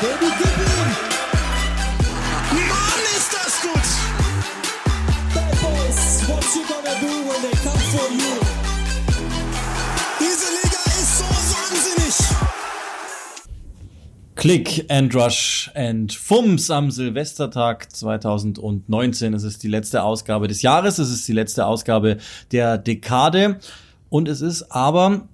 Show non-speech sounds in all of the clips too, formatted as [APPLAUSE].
Baby, gib ihm! Mann, ist das gut! Bad Boys, what you gonna do when they come for you? Diese Liga ist so wahnsinnig! Click and Rush and Fums am Silvestertag 2019. Es ist die letzte Ausgabe des Jahres, es ist die letzte Ausgabe der Dekade und es ist aber,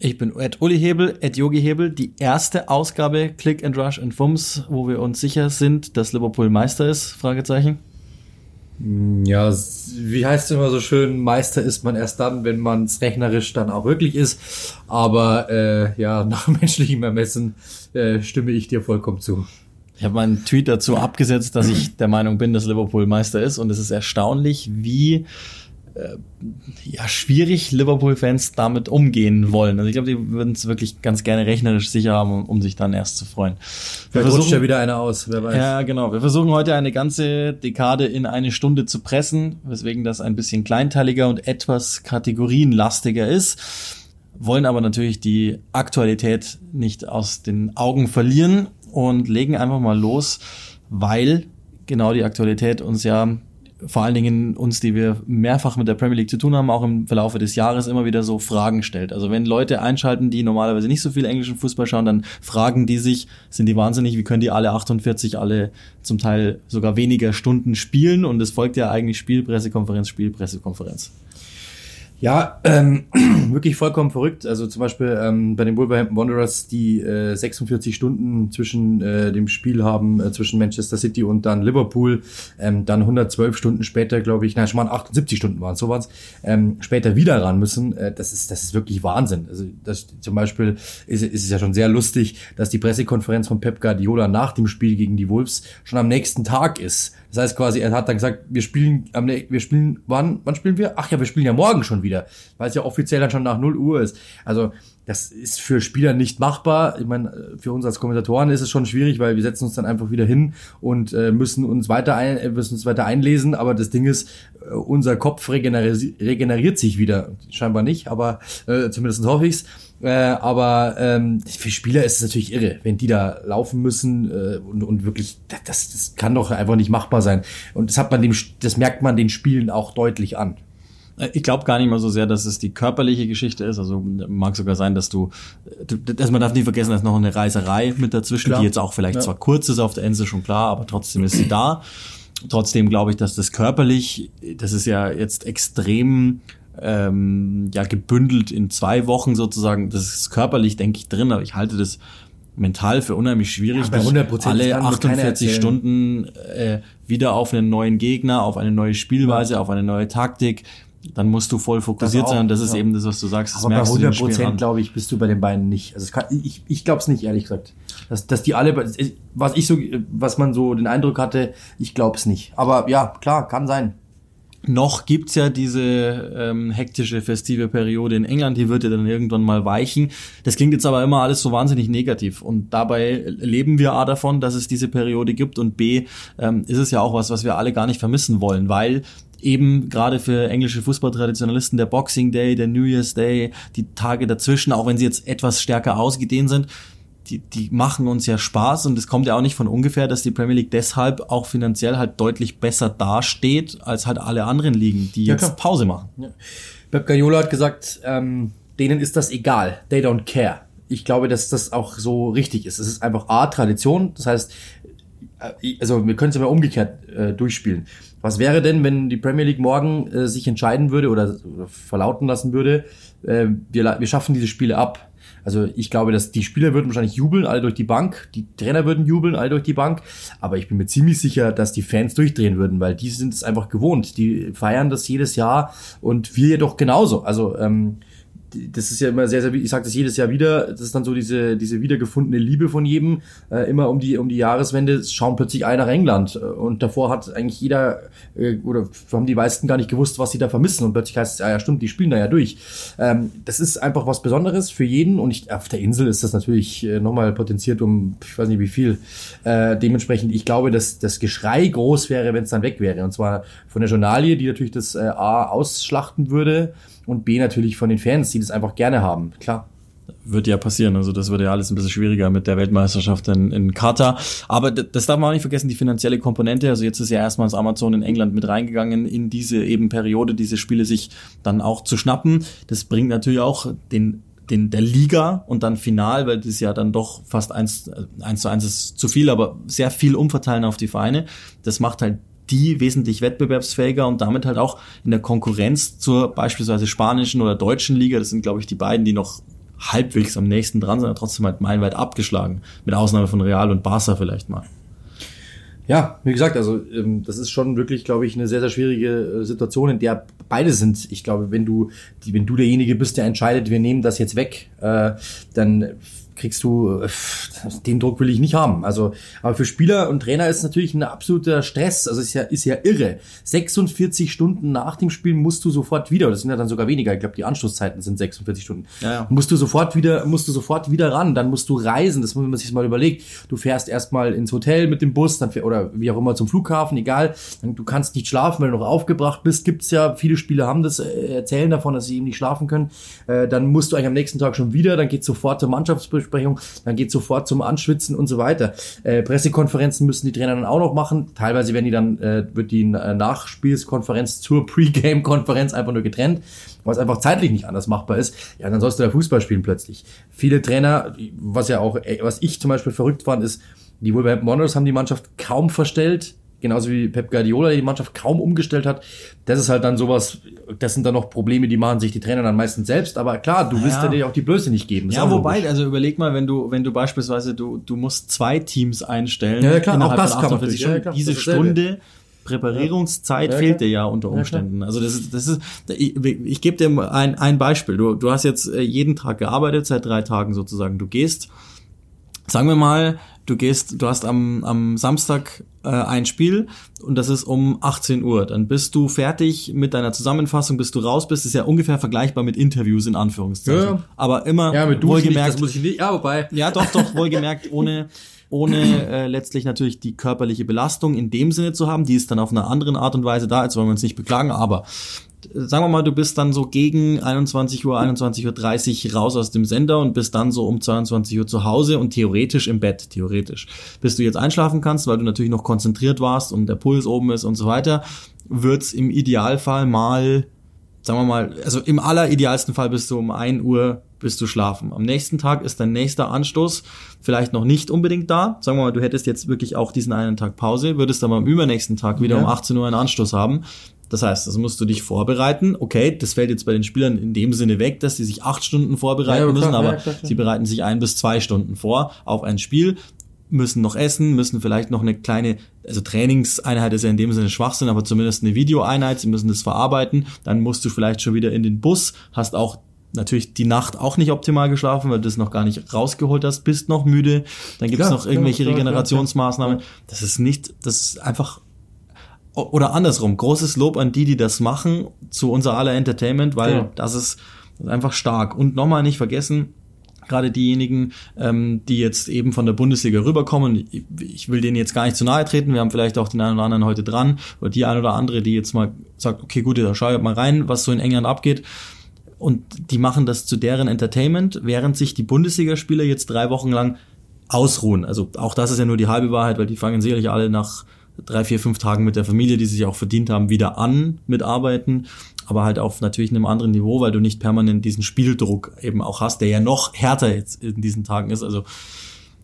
ich bin Ed Uli Hebel, Ed Yogi Hebel, die erste Ausgabe Click and Rush and Fums, wo wir uns sicher sind, dass Liverpool Meister ist, Fragezeichen. Ja, wie heißt es immer so schön, Meister ist man erst dann, wenn man es rechnerisch dann auch wirklich ist. Aber äh, ja, [LAUGHS] nach menschlichem Ermessen äh, stimme ich dir vollkommen zu. Ich habe meinen Tweet dazu abgesetzt, dass ich der Meinung bin, dass Liverpool Meister ist. Und es ist erstaunlich, wie ja, schwierig Liverpool-Fans damit umgehen wollen. Also ich glaube, die würden es wirklich ganz gerne rechnerisch sicher haben, um, um sich dann erst zu freuen. Wir Vielleicht rutscht ja wieder einer aus, wer weiß. Ja, genau. Wir versuchen heute eine ganze Dekade in eine Stunde zu pressen, weswegen das ein bisschen kleinteiliger und etwas kategorienlastiger ist. Wollen aber natürlich die Aktualität nicht aus den Augen verlieren und legen einfach mal los, weil genau die Aktualität uns ja vor allen Dingen uns, die wir mehrfach mit der Premier League zu tun haben, auch im Verlaufe des Jahres immer wieder so Fragen stellt. Also wenn Leute einschalten, die normalerweise nicht so viel englischen Fußball schauen, dann fragen die sich, sind die wahnsinnig, wie können die alle 48, alle zum Teil sogar weniger Stunden spielen? Und es folgt ja eigentlich Spielpressekonferenz, Spielpressekonferenz. Ja, ähm, [CLEARS THROAT] wirklich vollkommen verrückt. Also zum Beispiel ähm, bei den Wolverhampton Wanderers, die äh, 46 Stunden zwischen äh, dem Spiel haben, äh, zwischen Manchester City und dann Liverpool, ähm, dann 112 Stunden später, glaube ich, nein, schon mal 78 Stunden waren so waren's, ähm, später wieder ran müssen. Äh, das ist das ist wirklich Wahnsinn. Also das zum Beispiel ist, ist es ja schon sehr lustig, dass die Pressekonferenz von Pep Guardiola nach dem Spiel gegen die Wolves schon am nächsten Tag ist. Das heißt quasi, er hat dann gesagt, wir spielen am wir spielen wann wann spielen wir? Ach ja, wir spielen ja morgen schon wieder, weil es ja offiziell dann schon nach 0 Uhr ist. Also das ist für Spieler nicht machbar. Ich meine, für uns als Kommentatoren ist es schon schwierig, weil wir setzen uns dann einfach wieder hin und äh, müssen uns weiter ein, äh, müssen uns weiter einlesen. Aber das Ding ist, äh, unser Kopf regeneri regeneriert sich wieder. Scheinbar nicht, aber äh, zumindest hoffe ich's. Äh, aber ähm, für Spieler ist es natürlich irre, wenn die da laufen müssen äh, und, und wirklich, das, das kann doch einfach nicht machbar sein. Und das hat man dem, das merkt man den Spielen auch deutlich an. Ich glaube gar nicht mal so sehr, dass es die körperliche Geschichte ist. Also mag sogar sein, dass du, dass man darf nie vergessen, dass noch eine Reiserei mit dazwischen, klar. die jetzt auch vielleicht ja. zwar kurz ist auf der Insel schon klar, aber trotzdem ist sie da. Trotzdem glaube ich, dass das körperlich, das ist ja jetzt extrem ähm, ja gebündelt in zwei Wochen sozusagen. Das ist körperlich, denke ich, drin, aber ich halte das mental für unheimlich schwierig, ja, bei 100 alle 48 Stunden äh, wieder auf einen neuen Gegner, auf eine neue Spielweise, ja. auf eine neue Taktik dann musst du voll fokussiert auch, sein und das ist ja. eben das, was du sagst. Das Aber bei 100 Prozent, glaube ich, bist du bei den beiden nicht. Also kann, ich, ich glaube es nicht, ehrlich gesagt. Dass, dass die alle, was ich so, was man so den Eindruck hatte, ich glaube es nicht. Aber ja, klar, kann sein. Noch gibt's ja diese ähm, hektische festive Periode in England, die wird ja dann irgendwann mal weichen. Das klingt jetzt aber immer alles so wahnsinnig negativ. Und dabei leben wir A davon, dass es diese Periode gibt und B ähm, ist es ja auch was, was wir alle gar nicht vermissen wollen, weil eben gerade für englische Fußballtraditionalisten der Boxing Day, der New Year's Day, die Tage dazwischen, auch wenn sie jetzt etwas stärker ausgedehnt sind, die, die machen uns ja Spaß und es kommt ja auch nicht von ungefähr, dass die Premier League deshalb auch finanziell halt deutlich besser dasteht als halt alle anderen Ligen, die jetzt klar. Pause machen. Ja. Pep Guardiola hat gesagt, ähm, denen ist das egal, they don't care. Ich glaube, dass das auch so richtig ist. Es ist einfach A, Tradition, das heißt, also wir können es ja mal umgekehrt äh, durchspielen. Was wäre denn, wenn die Premier League morgen äh, sich entscheiden würde oder, oder verlauten lassen würde, äh, wir, wir schaffen diese Spiele ab? Also ich glaube, dass die Spieler würden wahrscheinlich jubeln, alle durch die Bank, die Trainer würden jubeln, alle durch die Bank, aber ich bin mir ziemlich sicher, dass die Fans durchdrehen würden, weil die sind es einfach gewohnt, die feiern das jedes Jahr und wir jedoch genauso. Also ähm, das ist ja immer sehr, sehr, ich sage das jedes Jahr wieder, das ist dann so diese, diese wiedergefundene Liebe von jedem. Äh, immer um die, um die Jahreswende schauen plötzlich alle nach England. Und davor hat eigentlich jeder, äh, oder haben die meisten gar nicht gewusst, was sie da vermissen. Und plötzlich heißt es, ja, ja stimmt, die spielen da ja durch. Ähm, das ist einfach was Besonderes für jeden. Und ich, auf der Insel ist das natürlich äh, nochmal potenziert um, ich weiß nicht wie viel. Äh, dementsprechend, ich glaube, dass das Geschrei groß wäre, wenn es dann weg wäre. Und zwar von der Journalie, die natürlich das äh, A ausschlachten würde und B natürlich von den Fans, die das einfach gerne haben, klar. wird ja passieren. Also das wird ja alles ein bisschen schwieriger mit der Weltmeisterschaft in, in Katar. Aber das darf man auch nicht vergessen, die finanzielle Komponente. Also jetzt ist ja erstmals Amazon in England mit reingegangen in diese eben Periode, diese Spiele sich dann auch zu schnappen. Das bringt natürlich auch den den, der Liga und dann final, weil das ja dann doch fast eins, eins zu eins ist zu viel, aber sehr viel umverteilen auf die Vereine. Das macht halt die wesentlich wettbewerbsfähiger und damit halt auch in der Konkurrenz zur beispielsweise spanischen oder deutschen Liga. Das sind, glaube ich, die beiden, die noch halbwegs am nächsten dran sind, aber trotzdem halt meilenweit abgeschlagen. Mit Ausnahme von Real und Barca vielleicht mal. Ja, wie gesagt, also ähm, das ist schon wirklich, glaube ich, eine sehr, sehr schwierige äh, Situation, in der beide sind. Ich glaube, wenn du, wenn du derjenige bist, der entscheidet, wir nehmen das jetzt weg, äh, dann kriegst du, äh, den Druck will ich nicht haben. Also, aber für Spieler und Trainer ist es natürlich ein absoluter Stress. Also ist ja, ist ja irre. 46 Stunden nach dem Spiel musst du sofort wieder, das sind ja dann sogar weniger, ich glaube, die Anschlusszeiten sind 46 Stunden. Ja, ja. Musst du sofort wieder, musst du sofort wieder ran, dann musst du reisen, das muss man sich mal überlegt. Du fährst erstmal ins Hotel mit dem Bus, dann oder wie auch immer zum Flughafen, egal. Du kannst nicht schlafen, weil du noch aufgebracht bist. Gibt's ja, viele Spieler haben das, äh, erzählen davon, dass sie eben nicht schlafen können. Äh, dann musst du eigentlich am nächsten Tag schon wieder, dann geht's sofort zur Mannschaftsbesprechung Nachbesprechung, dann geht sofort zum Anschwitzen und so weiter. Äh, Pressekonferenzen müssen die Trainer dann auch noch machen. Teilweise werden die dann, äh, wird die äh, Nachspielskonferenz zur Pre-Game-Konferenz einfach nur getrennt, was einfach zeitlich nicht anders machbar ist. Ja, dann sollst du da Fußball spielen plötzlich. Viele Trainer, was ja auch, äh, was ich zum Beispiel verrückt fand, ist, die Wolverhampton Wanderers haben die Mannschaft kaum verstellt genauso wie Pep Guardiola die Mannschaft kaum umgestellt hat. Das ist halt dann sowas, das sind dann noch Probleme, die machen sich die Trainer dann meistens selbst. Aber klar, du willst ja dir auch die Blöße nicht geben. Ja, wobei, logisch. also überleg mal, wenn du, wenn du beispielsweise, du, du musst zwei Teams einstellen. Ja, klar, auch das kann man schon. Ja, klar, diese Stunde Präparierungszeit ja. fehlt dir ja unter Umständen. Ja, also das ist, das ist, ich, ich gebe dir ein, ein Beispiel. Du, du hast jetzt äh, jeden Tag gearbeitet, seit drei Tagen sozusagen. Du gehst, sagen wir mal, du gehst, du hast am, am Samstag äh, ein Spiel und das ist um 18 Uhr. Dann bist du fertig mit deiner Zusammenfassung, bis du raus bist. Ist ja ungefähr vergleichbar mit Interviews in Anführungszeichen. Ja. Aber immer ja, mit wohlgemerkt. Nicht, das muss ich nicht, ja, wobei. Ja, doch, doch, wohlgemerkt, ohne ohne äh, letztlich natürlich die körperliche Belastung in dem Sinne zu haben. Die ist dann auf einer anderen Art und Weise da, als wollen wir uns nicht beklagen, aber sagen wir mal, du bist dann so gegen 21 Uhr, 21.30 Uhr raus aus dem Sender und bist dann so um 22 Uhr zu Hause und theoretisch im Bett, theoretisch. Bis du jetzt einschlafen kannst, weil du natürlich noch konzentriert warst und der Puls oben ist und so weiter, wird's im Idealfall mal, sagen wir mal, also im alleridealsten Fall bist du um 1 Uhr bist du schlafen. Am nächsten Tag ist dein nächster Anstoß vielleicht noch nicht unbedingt da. Sagen wir mal, du hättest jetzt wirklich auch diesen einen Tag Pause, würdest aber am übernächsten Tag wieder ja. um 18 Uhr einen Anstoß haben. Das heißt, das musst du dich vorbereiten. Okay, das fällt jetzt bei den Spielern in dem Sinne weg, dass sie sich acht Stunden vorbereiten ja, müssen, aber ja, klar, klar. sie bereiten sich ein bis zwei Stunden vor auf ein Spiel, müssen noch essen, müssen vielleicht noch eine kleine, also Trainingseinheit ist ja in dem Sinne Schwachsinn, aber zumindest eine Videoeinheit, sie müssen das verarbeiten. Dann musst du vielleicht schon wieder in den Bus, hast auch natürlich die Nacht auch nicht optimal geschlafen, weil du das noch gar nicht rausgeholt hast, bist noch müde, dann gibt es noch irgendwelche klar, Regenerationsmaßnahmen. Das ist nicht, das ist einfach oder andersrum, großes Lob an die, die das machen, zu unser aller Entertainment, weil ja. das, ist, einfach stark. Und nochmal nicht vergessen, gerade diejenigen, ähm, die jetzt eben von der Bundesliga rüberkommen, ich, will denen jetzt gar nicht zu nahe treten, wir haben vielleicht auch den einen oder anderen heute dran, oder die eine oder andere, die jetzt mal sagt, okay, gut, da schau ich mal rein, was so in England abgeht. Und die machen das zu deren Entertainment, während sich die Bundesligaspieler jetzt drei Wochen lang ausruhen. Also auch das ist ja nur die halbe Wahrheit, weil die fangen sicherlich alle nach drei, vier, fünf Tagen mit der Familie, die sich auch verdient haben, wieder an mit Arbeiten, aber halt auf natürlich einem anderen Niveau, weil du nicht permanent diesen Spieldruck eben auch hast, der ja noch härter jetzt in diesen Tagen ist. Also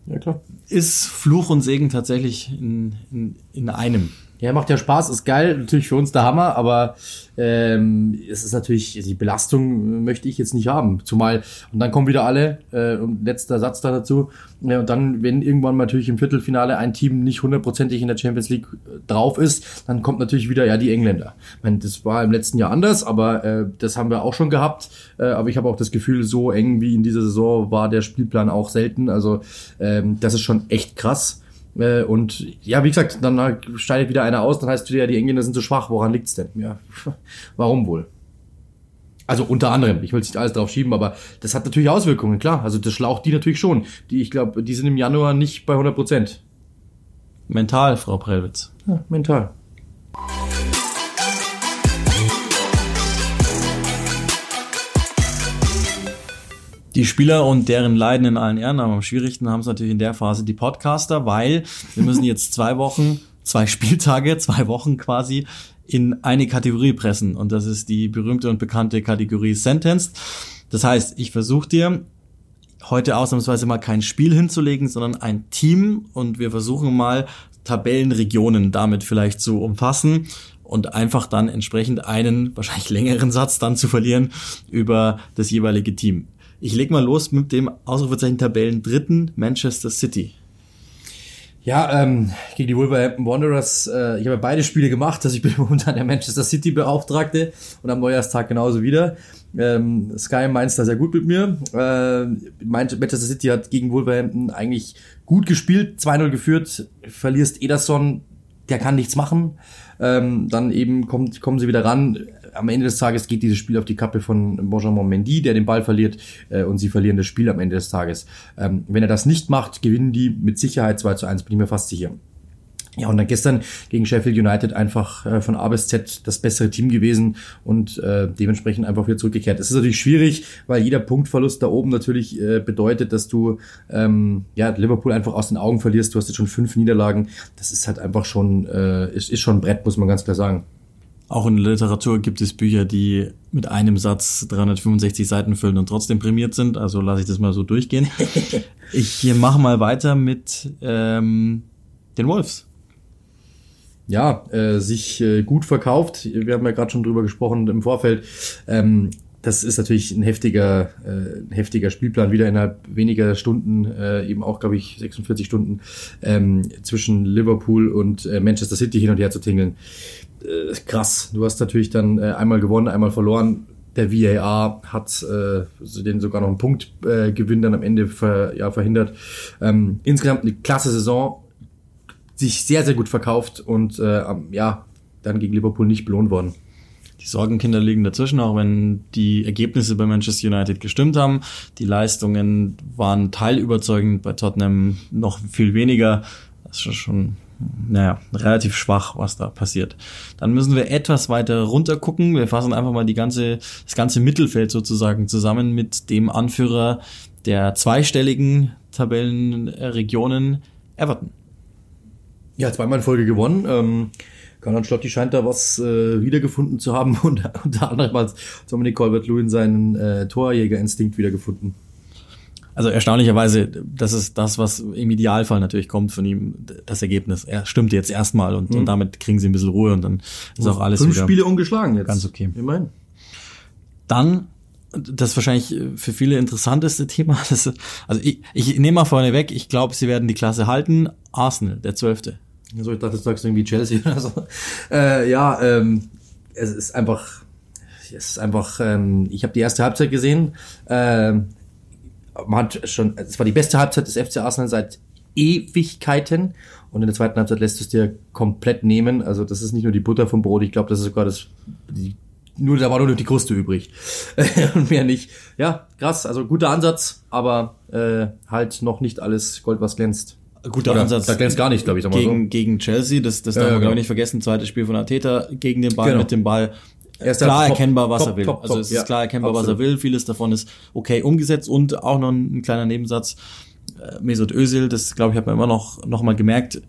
ja, ist Fluch und Segen tatsächlich in, in, in einem. Ja, macht ja Spaß, ist geil, natürlich für uns der Hammer, aber ähm, es ist natürlich, die Belastung möchte ich jetzt nicht haben. Zumal, und dann kommen wieder alle, äh, und letzter Satz da dazu, ja, und dann, wenn irgendwann natürlich im Viertelfinale ein Team nicht hundertprozentig in der Champions League äh, drauf ist, dann kommt natürlich wieder ja die Engländer. Ich meine, das war im letzten Jahr anders, aber äh, das haben wir auch schon gehabt. Äh, aber ich habe auch das Gefühl, so eng wie in dieser Saison war der Spielplan auch selten. Also ähm, das ist schon echt krass. Äh, und ja, wie gesagt, dann steigt wieder einer aus, dann heißt es wieder, ja, die Engländer sind so schwach. Woran liegt's denn? Ja, [LAUGHS] warum wohl? Also unter anderem, ich will nicht alles drauf schieben, aber das hat natürlich Auswirkungen, klar. Also das schlaucht die natürlich schon. Die, ich glaube, die sind im Januar nicht bei 100 Prozent. Mental, Frau Prellwitz. Ja, mental. Die Spieler und deren Leiden in allen Ehren, aber am schwierigsten haben es natürlich in der Phase die Podcaster, weil wir müssen jetzt zwei Wochen, zwei Spieltage, zwei Wochen quasi in eine Kategorie pressen. Und das ist die berühmte und bekannte Kategorie Sentenced. Das heißt, ich versuche dir heute ausnahmsweise mal kein Spiel hinzulegen, sondern ein Team und wir versuchen mal Tabellenregionen damit vielleicht zu umfassen und einfach dann entsprechend einen wahrscheinlich längeren Satz dann zu verlieren über das jeweilige Team. Ich leg mal los mit dem Ausrufezeichen Tabellen dritten Manchester City. Ja, ähm, gegen die Wolverhampton Wanderers, äh, ich habe beide Spiele gemacht, also ich bin [LAUGHS] momentan der Manchester City Beauftragte und am Neujahrstag genauso wieder. Ähm, Sky meint da sehr gut mit mir. Äh, Manchester City hat gegen Wolverhampton eigentlich gut gespielt, 2-0 geführt, verlierst Ederson, der kann nichts machen. Ähm, dann eben kommt, kommen sie wieder ran. Am Ende des Tages geht dieses Spiel auf die Kappe von Benjamin Mendy, der den Ball verliert äh, und sie verlieren das Spiel am Ende des Tages. Ähm, wenn er das nicht macht, gewinnen die mit Sicherheit 2 zu 1, bin ich mir fast sicher. Ja, und dann gestern gegen Sheffield United einfach äh, von A bis Z das bessere Team gewesen und äh, dementsprechend einfach wieder zurückgekehrt. Es ist natürlich schwierig, weil jeder Punktverlust da oben natürlich äh, bedeutet, dass du ähm, ja Liverpool einfach aus den Augen verlierst. Du hast jetzt schon fünf Niederlagen. Das ist halt einfach schon äh, ist, ist schon ein Brett, muss man ganz klar sagen. Auch in der Literatur gibt es Bücher, die mit einem Satz 365 Seiten füllen und trotzdem prämiert sind. Also lasse ich das mal so durchgehen. [LAUGHS] ich mache mal weiter mit ähm, den Wolves ja, äh, sich äh, gut verkauft. Wir haben ja gerade schon drüber gesprochen im Vorfeld. Ähm, das ist natürlich ein heftiger, äh, ein heftiger Spielplan, wieder innerhalb weniger Stunden, äh, eben auch, glaube ich, 46 Stunden ähm, zwischen Liverpool und äh, Manchester City hin und her zu tingeln. Äh, krass. Du hast natürlich dann äh, einmal gewonnen, einmal verloren. Der VAR hat äh, den sogar noch einen Punktgewinn äh, dann am Ende ver, ja, verhindert. Ähm, insgesamt eine klasse Saison sich sehr, sehr gut verkauft und äh, ja, dann gegen Liverpool nicht belohnt worden. Die Sorgenkinder liegen dazwischen, auch wenn die Ergebnisse bei Manchester United gestimmt haben. Die Leistungen waren teilüberzeugend, bei Tottenham noch viel weniger. Das ist schon, naja, relativ schwach, was da passiert. Dann müssen wir etwas weiter runter gucken. Wir fassen einfach mal die ganze, das ganze Mittelfeld sozusagen zusammen mit dem Anführer der zweistelligen Tabellenregionen Everton. Ja, zweimal in Folge gewonnen. Ähm, Karl Ancelotti scheint da was äh, wiedergefunden zu haben [LAUGHS] und unter anderem als Dominic Colbert-Lewin seinen äh, Torjägerinstinkt wiedergefunden. Also erstaunlicherweise, das ist das, was im Idealfall natürlich kommt von ihm, das Ergebnis. Er stimmt jetzt erstmal und, mhm. und damit kriegen sie ein bisschen Ruhe und dann ist auch alles Fünf wieder Spiele ungeschlagen jetzt. Ganz okay. Immerhin. Dann das wahrscheinlich für viele interessanteste [LAUGHS] Thema. Das, also ich, ich nehme mal vorne weg, ich glaube, sie werden die Klasse halten. Arsenal, der Zwölfte. Also ich dachte, du sagst irgendwie Chelsea oder so. Äh, ja, ähm, es ist einfach, es ist einfach, ähm, ich habe die erste Halbzeit gesehen. Ähm, man hat schon, es war die beste Halbzeit des FC Arsenal seit Ewigkeiten. Und in der zweiten Halbzeit lässt du es dir komplett nehmen. Also das ist nicht nur die Butter vom Brot, ich glaube, das ist sogar das, die, nur, da war nur noch die Kruste übrig. [LAUGHS] und mehr nicht. Ja, krass, also guter Ansatz, aber äh, halt noch nicht alles Gold, was glänzt. Guter Oder, Ansatz. Da glänzt gar nicht, glaube ich. Gegen, so. gegen Chelsea, das, das Ja, darf ja, man, glaube genau. ich, nicht vergessen. Zweites Spiel von Arteta gegen den Ball, Genau. mit dem Ball. Er ist klar top, erkennbar, was top, er will. top, also es ja. ist klar erkennbar, was er Absolut. will. Vieles davon ist okay umgesetzt und auch noch ein, ein kleiner Nebensatz. Äh, Mesut Özil, das glaube ich, hat man immer noch, noch mal gemerkt,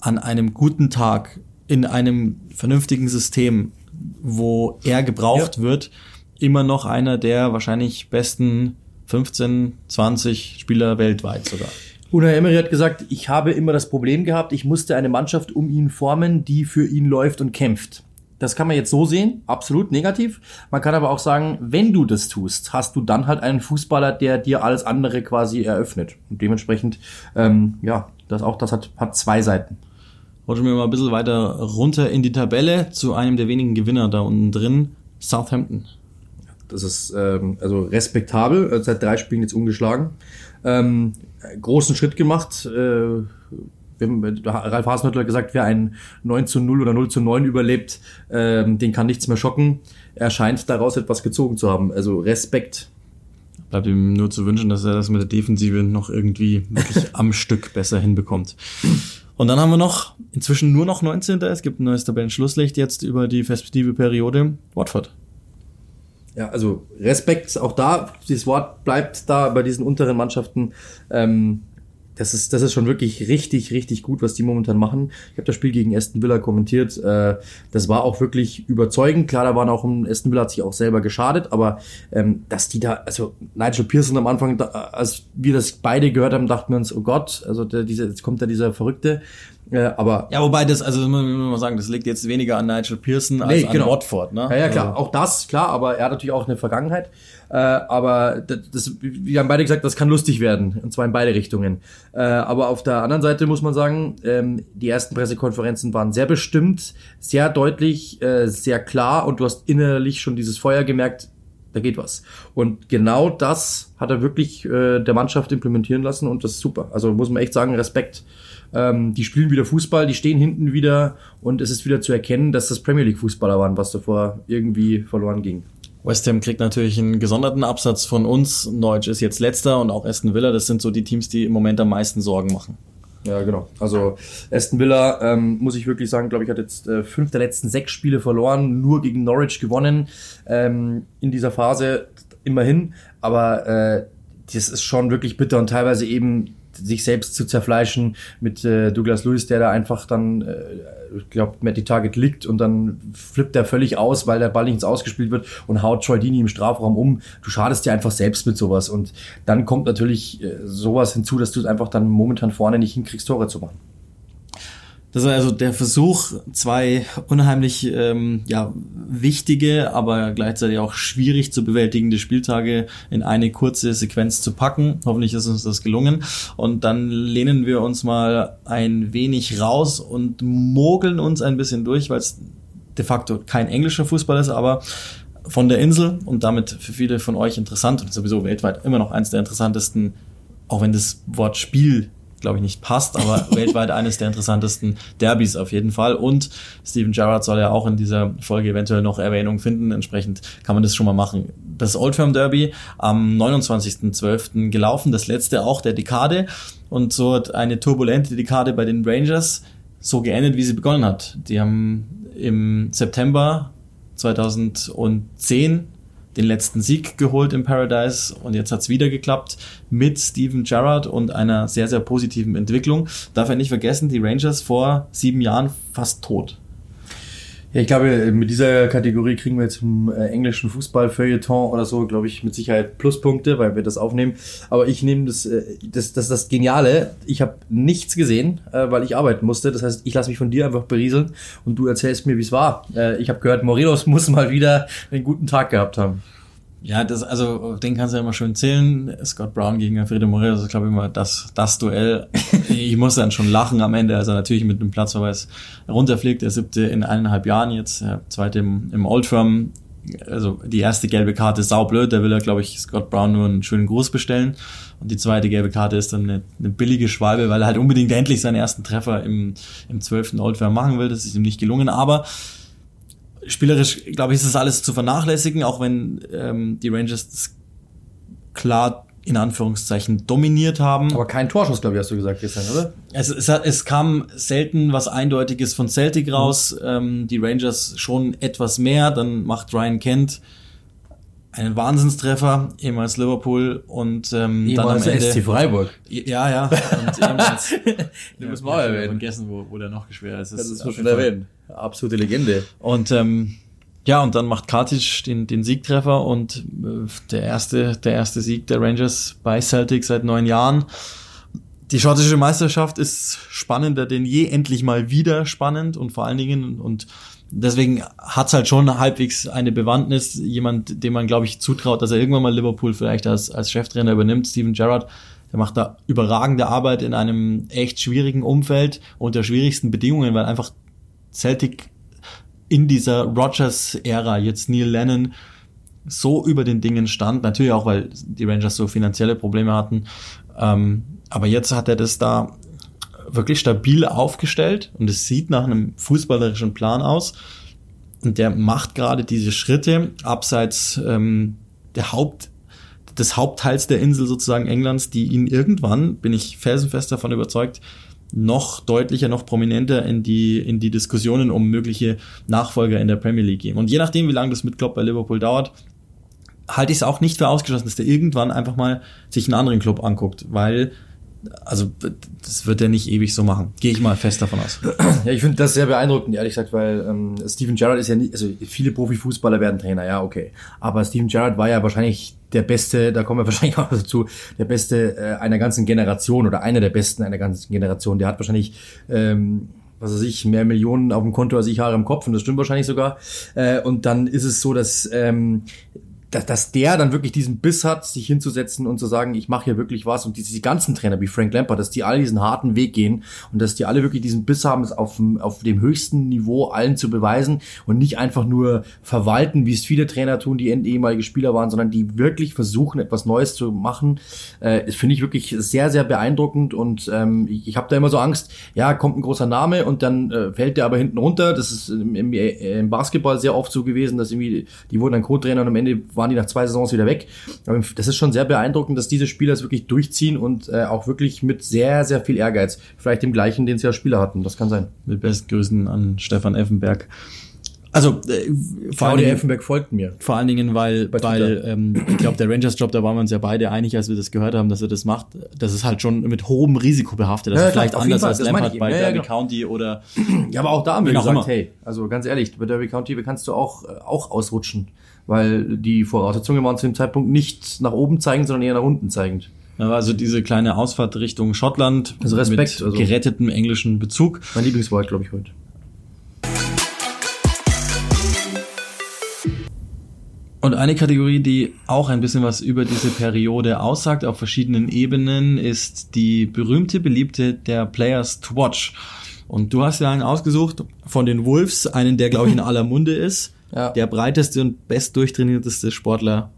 an einem guten Tag, in einem vernünftigen System, wo er gebraucht wird, immer noch einer der wahrscheinlich besten 15, 20 Spieler weltweit sogar. Unai Emery hat gesagt, ich habe immer das Problem gehabt, ich musste eine Mannschaft um ihn formen, die für ihn läuft und kämpft. Das kann man jetzt so sehen, absolut negativ. Man kann aber auch sagen, wenn du das tust, hast du dann halt einen Fußballer, der dir alles andere quasi eröffnet. Und dementsprechend, ähm, ja, das auch das hat, hat zwei Seiten. Rutschen wir mal ein bisschen weiter runter in die Tabelle zu einem der wenigen Gewinner da unten drin, Southampton. Das ist ähm, also respektabel, seit drei Spielen jetzt ungeschlagen. Ähm, großen Schritt gemacht. Äh, haben- Ralf Hasenhüttl hat gesagt, wer ein 9 zu 0 oder 0 zu 9 überlebt, ähm, den kann nichts mehr schocken. Er scheint daraus etwas gezogen zu haben. Also Respekt. Bleibt ihm nur zu wünschen, dass er das mit der Defensive noch irgendwie wirklich [LAUGHS] am Stück besser hinbekommt. Und dann haben wir noch inzwischen nur noch 19. Es gibt ein neues Tabellenschlusslicht jetzt über die festive Periode. Watford. ja, also Respekt auch da, dieses Wort bleibt da bei diesen unteren Mannschaften. Ähm, das ist, das ist schon wirklich richtig, richtig gut, was die momentan machen. Ich habe das Spiel gegen Aston Villa kommentiert. Äh, das war auch wirklich überzeugend. Klar, da waren auch Aston Villa hat sich auch selber geschadet, aber ähm, dass die da, also Nigel Pearson am Anfang, da, als wir das beide gehört haben, dachten wir uns, oh Gott, also der, dieser, jetzt kommt da dieser Verrückte. Äh, aber ja, wobei das, also muss man mal sagen, das liegt jetzt weniger an Nigel Pearson als Nee, an genau. Watford, ne? Ja, ja, klar, Also, auch das, klar, aber er hat natürlich auch eine Vergangenheit. Äh, aber das, das, wir haben beide gesagt, das kann lustig werden, und zwar in beide Richtungen. Äh, aber auf der anderen Seite muss man sagen, ähm, die ersten Pressekonferenzen waren sehr bestimmt, sehr deutlich, äh, sehr klar und du hast innerlich schon dieses Feuer gemerkt, da geht was. Und genau das hat er wirklich äh, der Mannschaft implementieren lassen und das ist super. Also muss man echt sagen, Respekt. Ähm, die spielen wieder Fußball, die stehen hinten wieder und es ist wieder zu erkennen, dass das Premier League Fußballer waren, was davor irgendwie verloren ging. West Ham kriegt natürlich einen gesonderten Absatz von uns. Norwich ist jetzt letzter und auch Aston Villa. Das sind so die Teams, die im Moment am meisten Sorgen machen. Ja, genau. Also Aston Villa, ähm, muss ich wirklich sagen, glaube ich, hat jetzt äh, fünf der letzten sechs Spiele verloren, nur gegen Norwich gewonnen ähm, in dieser Phase immerhin. Aber äh, das ist schon wirklich bitter und teilweise eben sich selbst zu zerfleischen mit äh, Douglas Lewis, der da einfach dann, äh, ich glaube, Matty Target liegt und dann flippt er völlig aus, weil der Ball nicht ins Ausgespielt wird und haut Troy im Strafraum um. Du schadest dir einfach selbst mit sowas und dann kommt natürlich äh, sowas hinzu, dass du es einfach dann momentan vorne nicht hinkriegst, Tore zu machen. Das ist also der Versuch, zwei unheimlich ähm, ja, wichtige, aber gleichzeitig auch schwierig zu bewältigende Spieltage in eine kurze Sequenz zu packen. Hoffentlich ist uns das gelungen. Und dann lehnen wir uns mal ein wenig raus und mogeln uns ein bisschen durch, weil es de facto kein englischer Fußball ist, aber von der Insel und damit für viele von euch interessant und sowieso weltweit immer noch eines der interessantesten, auch wenn das Wort Spiel glaube ich, nicht passt, aber [LAUGHS] weltweit eines der interessantesten Derbys auf jeden Fall. Und Steven Gerrard soll ja auch in dieser Folge eventuell noch Erwähnung finden. Entsprechend kann man das schon mal machen. Das Old Firm Derby am 29.12. gelaufen, das letzte auch der Dekade. Und so hat eine turbulente Dekade bei den Rangers so geendet, wie sie begonnen hat. Die haben im September 2010 den letzten Sieg geholt im Paradise und jetzt hat's wieder geklappt mit Steven Gerrard und einer sehr, sehr positiven Entwicklung. Darf er nicht vergessen, die Rangers vor sieben Jahren fast tot. Ja, ich glaube, mit dieser Kategorie kriegen wir im äh, englischen Fußball Feuilleton oder so, glaube ich, mit Sicherheit Pluspunkte, weil wir das aufnehmen. Aber ich nehme das, äh, das, das, das Geniale. Ich habe nichts gesehen, äh, weil ich arbeiten musste. Das heißt, ich lasse mich von dir einfach berieseln und du erzählst mir, wie es war. Äh, ich habe gehört, Morelos muss mal wieder einen guten Tag gehabt haben. Ja, das, also, den kannst du ja immer schön zählen. Scott Brown gegen Alfredo Morelos ist, glaube ich, immer das, das Duell. ich muss dann schon lachen am Ende, als er natürlich mit einem Platzverweis runterfliegt. Der siebte in eineinhalb Jahren jetzt, zweite im, im Old Firm. Also, die erste gelbe Karte ist saublöd. Da will er, glaube ich, Scott Brown nur einen schönen Gruß bestellen. Und die zweite gelbe Karte ist dann eine, eine billige Schwalbe, weil er halt unbedingt endlich seinen ersten Treffer im, im zwölften Old Firm machen will. Das ist ihm nicht gelungen. Aber, spielerisch, glaube ich, ist das alles zu vernachlässigen, auch wenn ähm, die Rangers das klar in Anführungszeichen dominiert haben. Aber kein Torschuss, glaube ich, hast du gesagt gestern, oder? Es, es, es kam selten was Eindeutiges von Celtic raus. Ähm, die Rangers schon etwas mehr. Dann macht Ryan Kent einen Wahnsinnstreffer, ehemals Liverpool und ähm, dann am Ende. Freiburg. Ja, ja. [LAUGHS] Und ehemals, [LAUGHS] Den müssen wir auch erwähnen. vergessen, wo, wo der noch gespielt hat. Es Das ist auf schon erwähnt. Absolute Legende. Und ähm, ja, und dann macht Kartic den, den Siegtreffer und äh, der erste, der erste Sieg der Rangers bei Celtic seit neun Jahren. Die schottische Meisterschaft ist spannender denn je, endlich mal wieder spannend und vor allen Dingen und deswegen hat's halt schon halbwegs eine Bewandtnis. Jemand, dem man, glaube ich, zutraut, dass er irgendwann mal Liverpool vielleicht als, als Cheftrainer übernimmt, Steven Gerrard. Der macht da überragende Arbeit in einem echt schwierigen Umfeld, unter schwierigsten Bedingungen, weil einfach Celtic in dieser Rogers-Ära jetzt Neil Lennon so über den Dingen stand. Natürlich auch, weil die Rangers so finanzielle Probleme hatten. Ähm, aber jetzt hat er das da wirklich stabil aufgestellt und es sieht nach einem fußballerischen Plan aus. Und der macht gerade diese Schritte abseits ähm, der Haupt, des Hauptteils der Insel sozusagen Englands, die ihn irgendwann, bin ich felsenfest davon überzeugt, noch deutlicher, noch prominenter in die, in die Diskussionen um mögliche Nachfolger in der Premier League gehen. Und je nachdem, wie lange das mit Klopp bei Liverpool dauert, halte ich es auch nicht für ausgeschlossen, dass der irgendwann einfach mal sich einen anderen Club anguckt, weil also das wird er nicht ewig so machen. Gehe ich mal fest davon aus. [CLEARS THROAT] Ja, ich finde das sehr beeindruckend, ehrlich gesagt, weil ähm, Steven Gerrard ist ja nicht, also viele Profifußballer werden Trainer, ja, okay. Aber Steven Gerrard war ja wahrscheinlich der Beste, da kommen wir [LAUGHS] wahrscheinlich auch dazu, der Beste äh, einer ganzen Generation oder einer der Besten einer ganzen Generation. Der hat wahrscheinlich ähm, was weiß ich, mehr Millionen auf dem Konto als ich Haare im Kopf und das stimmt wahrscheinlich sogar. Äh, und dann ist es so, dass ähm, dass, dass der dann wirklich diesen Biss hat, sich hinzusetzen und zu sagen, ich mache hier wirklich was und diese die ganzen Trainer wie Frank Lampard, dass die alle diesen harten Weg gehen und dass die alle wirklich diesen Biss haben, es auf, dem- auf dem höchsten Niveau allen zu beweisen und nicht einfach nur verwalten, wie es viele Trainer tun, die ehemalige Spieler waren, sondern die wirklich versuchen, etwas Neues zu machen. Äh, finde ich wirklich sehr, sehr beeindruckend und ähm, ich, ich habe da immer so Angst, ja, kommt ein großer Name und dann äh, fällt der aber hinten runter. Das ist im, im, im Basketball sehr oft so gewesen, dass irgendwie, die wurden dann Co-Trainer und am Ende waren die nach zwei Saisons wieder weg. Das ist schon sehr beeindruckend, dass diese Spieler es wirklich durchziehen und äh, auch wirklich mit sehr, sehr viel Ehrgeiz. Vielleicht dem gleichen, den sie als Spieler hatten. Das kann sein. Mit besten Grüßen an Stefan Effenberg. Also äh, vor, Claudia Effenberg folgt mir. vor allen Dingen, weil, weil ähm, ich glaube, der Rangers-Job, da waren wir uns ja beide einig, als wir das gehört haben, dass er das macht. Das ist halt schon mit hohem Risiko behaftet. Das Ja, ist klar, vielleicht jeden anders Fall, als Lampard bei. Ja, Derby genau. County oder [CLEARS THROAT] Ja, aber auch da haben wir gesagt, immer. hey, also ganz ehrlich, bei Derby County kannst du auch, äh, auch ausrutschen, weil die Voraussetzungen waren zu dem Zeitpunkt nicht nach oben zeigend, sondern eher nach unten zeigend. Also diese kleine Ausfahrt Richtung Schottland Also Respekt, mit also- gerettetem englischen Bezug. Mein Lieblingswort, glaube ich, heute. Und eine Kategorie, die auch ein bisschen was über diese Periode aussagt, auf verschiedenen Ebenen, ist die berühmte, beliebte der Players to Watch. Und du hast ja einen ausgesucht von den Wolves, einen, der, glaube ich, in [LAUGHS] aller Munde ist. Ja. Der breiteste und best durchtrainierteste Sportler,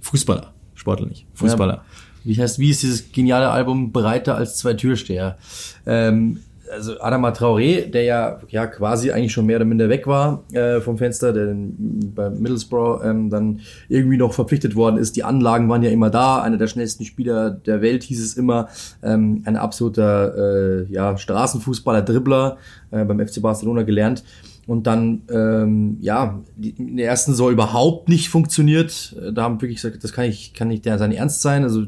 Fußballer, Sportler nicht, Fußballer. Wie heißt, wie ist dieses geniale Album Breiter als zwei Türsteher? Ähm, also Adama Traoré, der ja, ja quasi eigentlich schon mehr oder minder weg war äh, vom Fenster, der bei Middlesbrough ähm, dann irgendwie noch verpflichtet worden ist. Die Anlagen waren ja immer da, einer der schnellsten Spieler der Welt hieß es immer, ähm, ein absoluter äh, ja, Straßenfußballer, Dribbler, äh, beim FC Barcelona gelernt. Und dann, ähm, ja, in der ersten Saison überhaupt nicht funktioniert. Äh, Da haben wirklich gesagt, das kann ich, kann nicht der sein Ernst sein. Also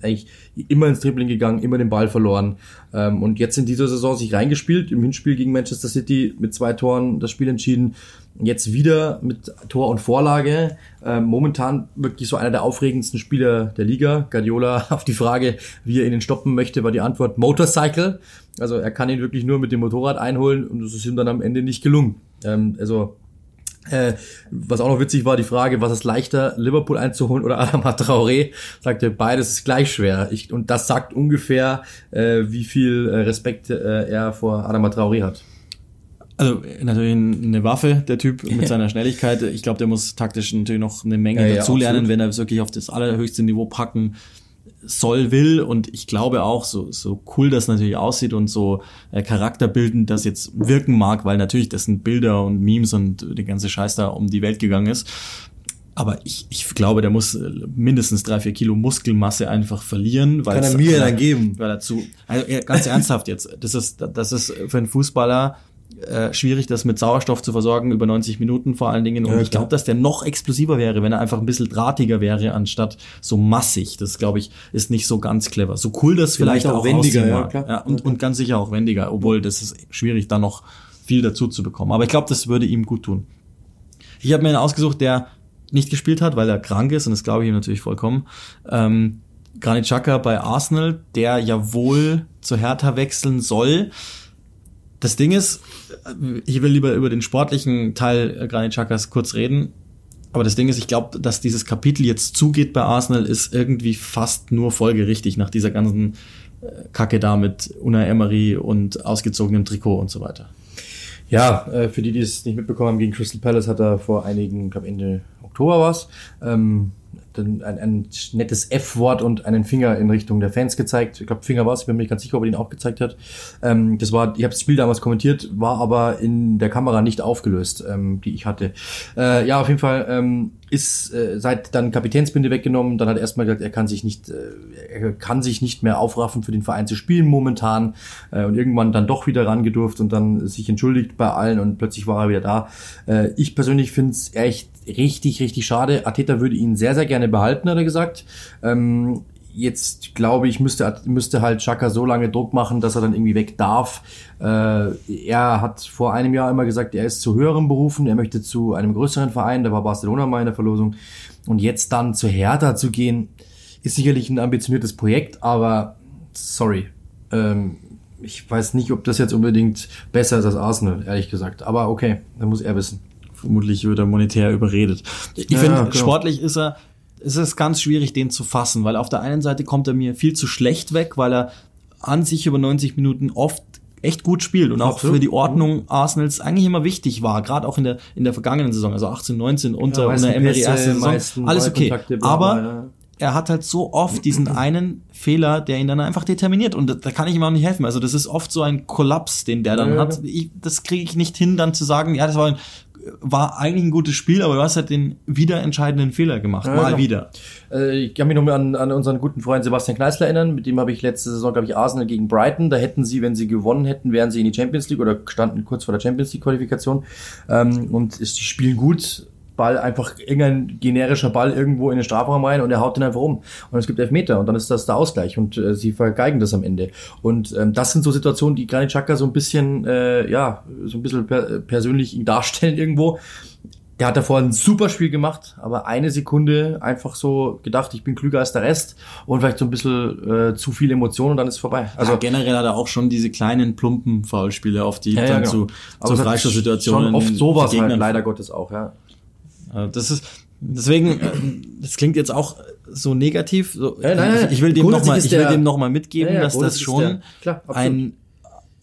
eigentlich immer ins Dribbling gegangen, immer den Ball verloren. Ähm, und jetzt in dieser Saison sich reingespielt, im Hinspiel gegen Manchester City mit zwei Toren das Spiel entschieden. Jetzt wieder mit Tor und Vorlage. Ähm, momentan wirklich so einer der aufregendsten Spieler der Liga. Guardiola [LAUGHS] auf die Frage, wie er ihn stoppen möchte, war die Antwort Motorcycle. Also er kann ihn wirklich nur mit dem Motorrad einholen und das ist ihm dann am Ende nicht gelungen. Ähm, also äh, was auch noch witzig war, die Frage, was ist leichter, Liverpool einzuholen oder Adama Traoré? Sagte, beides ist gleich schwer. Ich, und das sagt ungefähr, äh, wie viel äh, Respekt äh, er vor Adama Traoré hat. Also natürlich eine Waffe, der Typ mit seiner Schnelligkeit. Ich glaube, der muss taktisch natürlich noch eine Menge Ja, ja, dazulernen, absolut. wenn er es wirklich auf das allerhöchste Niveau packen soll, will. Und ich glaube auch, so, so cool das natürlich aussieht und so äh, charakterbildend das jetzt wirken mag, weil natürlich das sind Bilder und Memes und der ganze Scheiß da um die Welt gegangen ist. Aber ich, ich glaube, der muss äh, mindestens drei, vier Kilo Muskelmasse einfach verlieren. Weil Kann er mir dann geben. Weil er zu, also ganz [LAUGHS] ernsthaft jetzt, das ist, das ist für einen Fußballer äh, schwierig, das mit Sauerstoff zu versorgen über 90 Minuten vor allen Dingen. Und Ja, ich glaube, dass der noch explosiver wäre, wenn er einfach ein bisschen drahtiger wäre, anstatt so massig. Das, glaube ich, ist nicht so ganz clever. So cool das vielleicht, Vielleicht auch wendiger, ja, klar. Ja, und, und ganz sicher auch wendiger, obwohl das ist schwierig, da noch viel dazu zu bekommen. Aber ich glaube, das würde ihm gut tun. Ich habe mir einen ausgesucht, der nicht gespielt hat, weil er krank ist und das glaube ich ihm natürlich vollkommen. Ähm, Granit Xhaka bei Arsenal, der ja wohl zu Hertha wechseln soll. Das Ding ist, ich will lieber über den sportlichen Teil äh, Granit Xhakas kurz reden. Aber das Ding ist, ich glaube, dass dieses Kapitel jetzt zugeht bei Arsenal, ist irgendwie fast nur folgerichtig nach dieser ganzen äh, Kacke da mit Unai Emery und ausgezogenem Trikot und so weiter. Ja, äh, für die, die es nicht mitbekommen haben, gegen Crystal Palace hat er vor einigen, ich glaube Ende Oktober war's, ähm, dann ein, ein nettes F-Wort und einen Finger in Richtung der Fans gezeigt. Ich glaube, Finger war's, ich bin mir nicht ganz sicher, ob er ihn auch gezeigt hat. Ähm, das war, ich habe das Spiel damals kommentiert, war aber in der Kamera nicht aufgelöst, ähm, die ich hatte. Äh, ja, auf jeden Fall. Ähm, ist äh, seit dann Kapitänsbinde weggenommen, dann hat er erstmal gesagt, er kann sich nicht, äh, er kann sich nicht mehr aufraffen für den Verein zu spielen momentan äh, und irgendwann dann doch wieder rangedurft und dann sich entschuldigt bei allen und plötzlich war er wieder da. Äh, ich persönlich finde es echt richtig, richtig schade. Ateta würde ihn sehr, sehr gerne behalten, hat er gesagt. Ähm, jetzt glaube ich, müsste, müsste halt Chaka so lange Druck machen, dass er dann irgendwie weg darf. Äh, er hat vor einem Jahr immer gesagt, er ist zu höheren Berufen, er möchte zu einem größeren Verein, da war Barcelona mal in der Verlosung. Und jetzt dann zu Hertha zu gehen, ist sicherlich ein ambitioniertes Projekt, aber sorry. Ähm, ich weiß nicht, ob das jetzt unbedingt besser ist als Arsenal, ehrlich gesagt. Aber okay, dann muss er wissen. Vermutlich wird er monetär überredet. Ich Ja, finde, genau. sportlich ist er, es ist ganz schwierig, den zu fassen, weil auf der einen Seite kommt er mir viel zu schlecht weg, weil er an sich über 90 Minuten oft echt gut spielt und auch für die Ordnung Arsenals eigentlich immer wichtig war, gerade auch in der in der vergangenen Saison, also 18, 19 unter, meisten unter Emery Pässe, erste Saison, alles okay. Aber ja. er hat halt so oft diesen [CLEARS THROAT] einen Fehler, der ihn dann einfach determiniert und da- da kann ich ihm auch nicht helfen. Also das ist oft so ein Kollaps, den der dann Ja, ja. hat. Ich, das kriege ich nicht hin, dann zu sagen, ja, das war, ein, war eigentlich ein gutes Spiel, aber du hast halt den wieder entscheidenden Fehler gemacht, Ja, mal genau. wieder. Äh, ich kann mich noch an, an unseren guten Freund Sebastian Kneißler erinnern. Mit dem habe ich letzte Saison, glaube ich, Arsenal gegen Brighton. Da hätten sie, wenn sie gewonnen hätten, wären sie in die Champions League oder standen kurz vor der Champions League Qualifikation. Ähm, und ist, die spielen gut. Ball einfach irgendein generischer Ball irgendwo in den Strafraum rein und er haut den einfach um. Und es gibt Elfmeter und dann ist das der Ausgleich und äh, sie vergeigen das am Ende. Und ähm, das sind so Situationen, die Granit Xhaka so ein bisschen, äh, ja, so ein bisschen per persönlich ihn darstellen irgendwo. Der hat davor ein super Spiel gemacht, aber eine Sekunde einfach so gedacht, ich bin klüger als der Rest und vielleicht so ein bisschen äh, zu viel Emotion und dann ist vorbei. Also Also generell hat er auch schon diese kleinen plumpen Foulspiele, auf die ja, ja, dann genau. zu, zu Freistoßsituationen schon oft sowas halt, leider Gottes auch, ja. Äh, Das ist deswegen, äh, das klingt jetzt auch so negativ. So, Ja, nein, nein, ich, ich will dem grundsätzlich noch mal, ist ich will der- dem noch mal mitgeben, Ja, dass das schon klar, ein,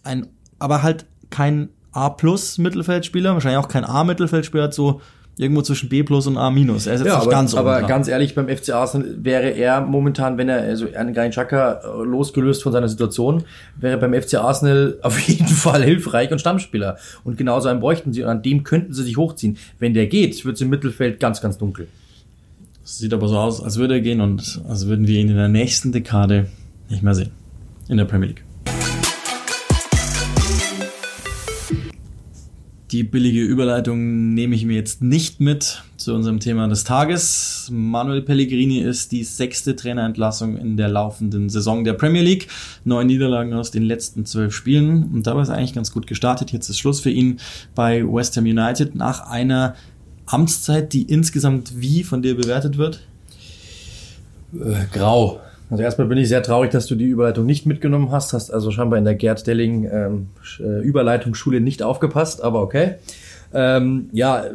ein, aber halt kein A plus Mittelfeldspieler, wahrscheinlich auch kein A Mittelfeldspieler, so irgendwo zwischen B plus und A minus. Er ist jetzt Ja, nicht aber, ganz aber ganz ehrlich, beim FC Arsenal wäre er momentan, wenn er, also Granit Xhaka äh, losgelöst von seiner Situation, wäre beim FC Arsenal [LAUGHS] auf jeden Fall hilfreich und Stammspieler. Und genauso einen bräuchten sie und an dem könnten sie sich hochziehen. Wenn der geht, wird es im Mittelfeld ganz, ganz dunkel. Sieht aber so aus, als würde er gehen und als würden wir ihn in der nächsten Dekade nicht mehr sehen. In der Premier League. Die billige Überleitung nehme ich mir jetzt nicht mit zu unserem Thema des Tages. Manuel Pellegrini ist die sechste Trainerentlassung in der laufenden Saison der Premier League. Neun Niederlagen aus den letzten zwölf Spielen. Und dabei ist er eigentlich ganz gut gestartet. Jetzt ist Schluss für ihn bei West Ham United nach einer Amtszeit, die insgesamt wie von dir bewertet wird? Äh, grau. Also erstmal bin ich sehr traurig, dass du die Überleitung nicht mitgenommen hast. Hast also scheinbar in der Gerd Delling ähm, äh, Überleitungsschule nicht aufgepasst, aber okay. Ähm, ja,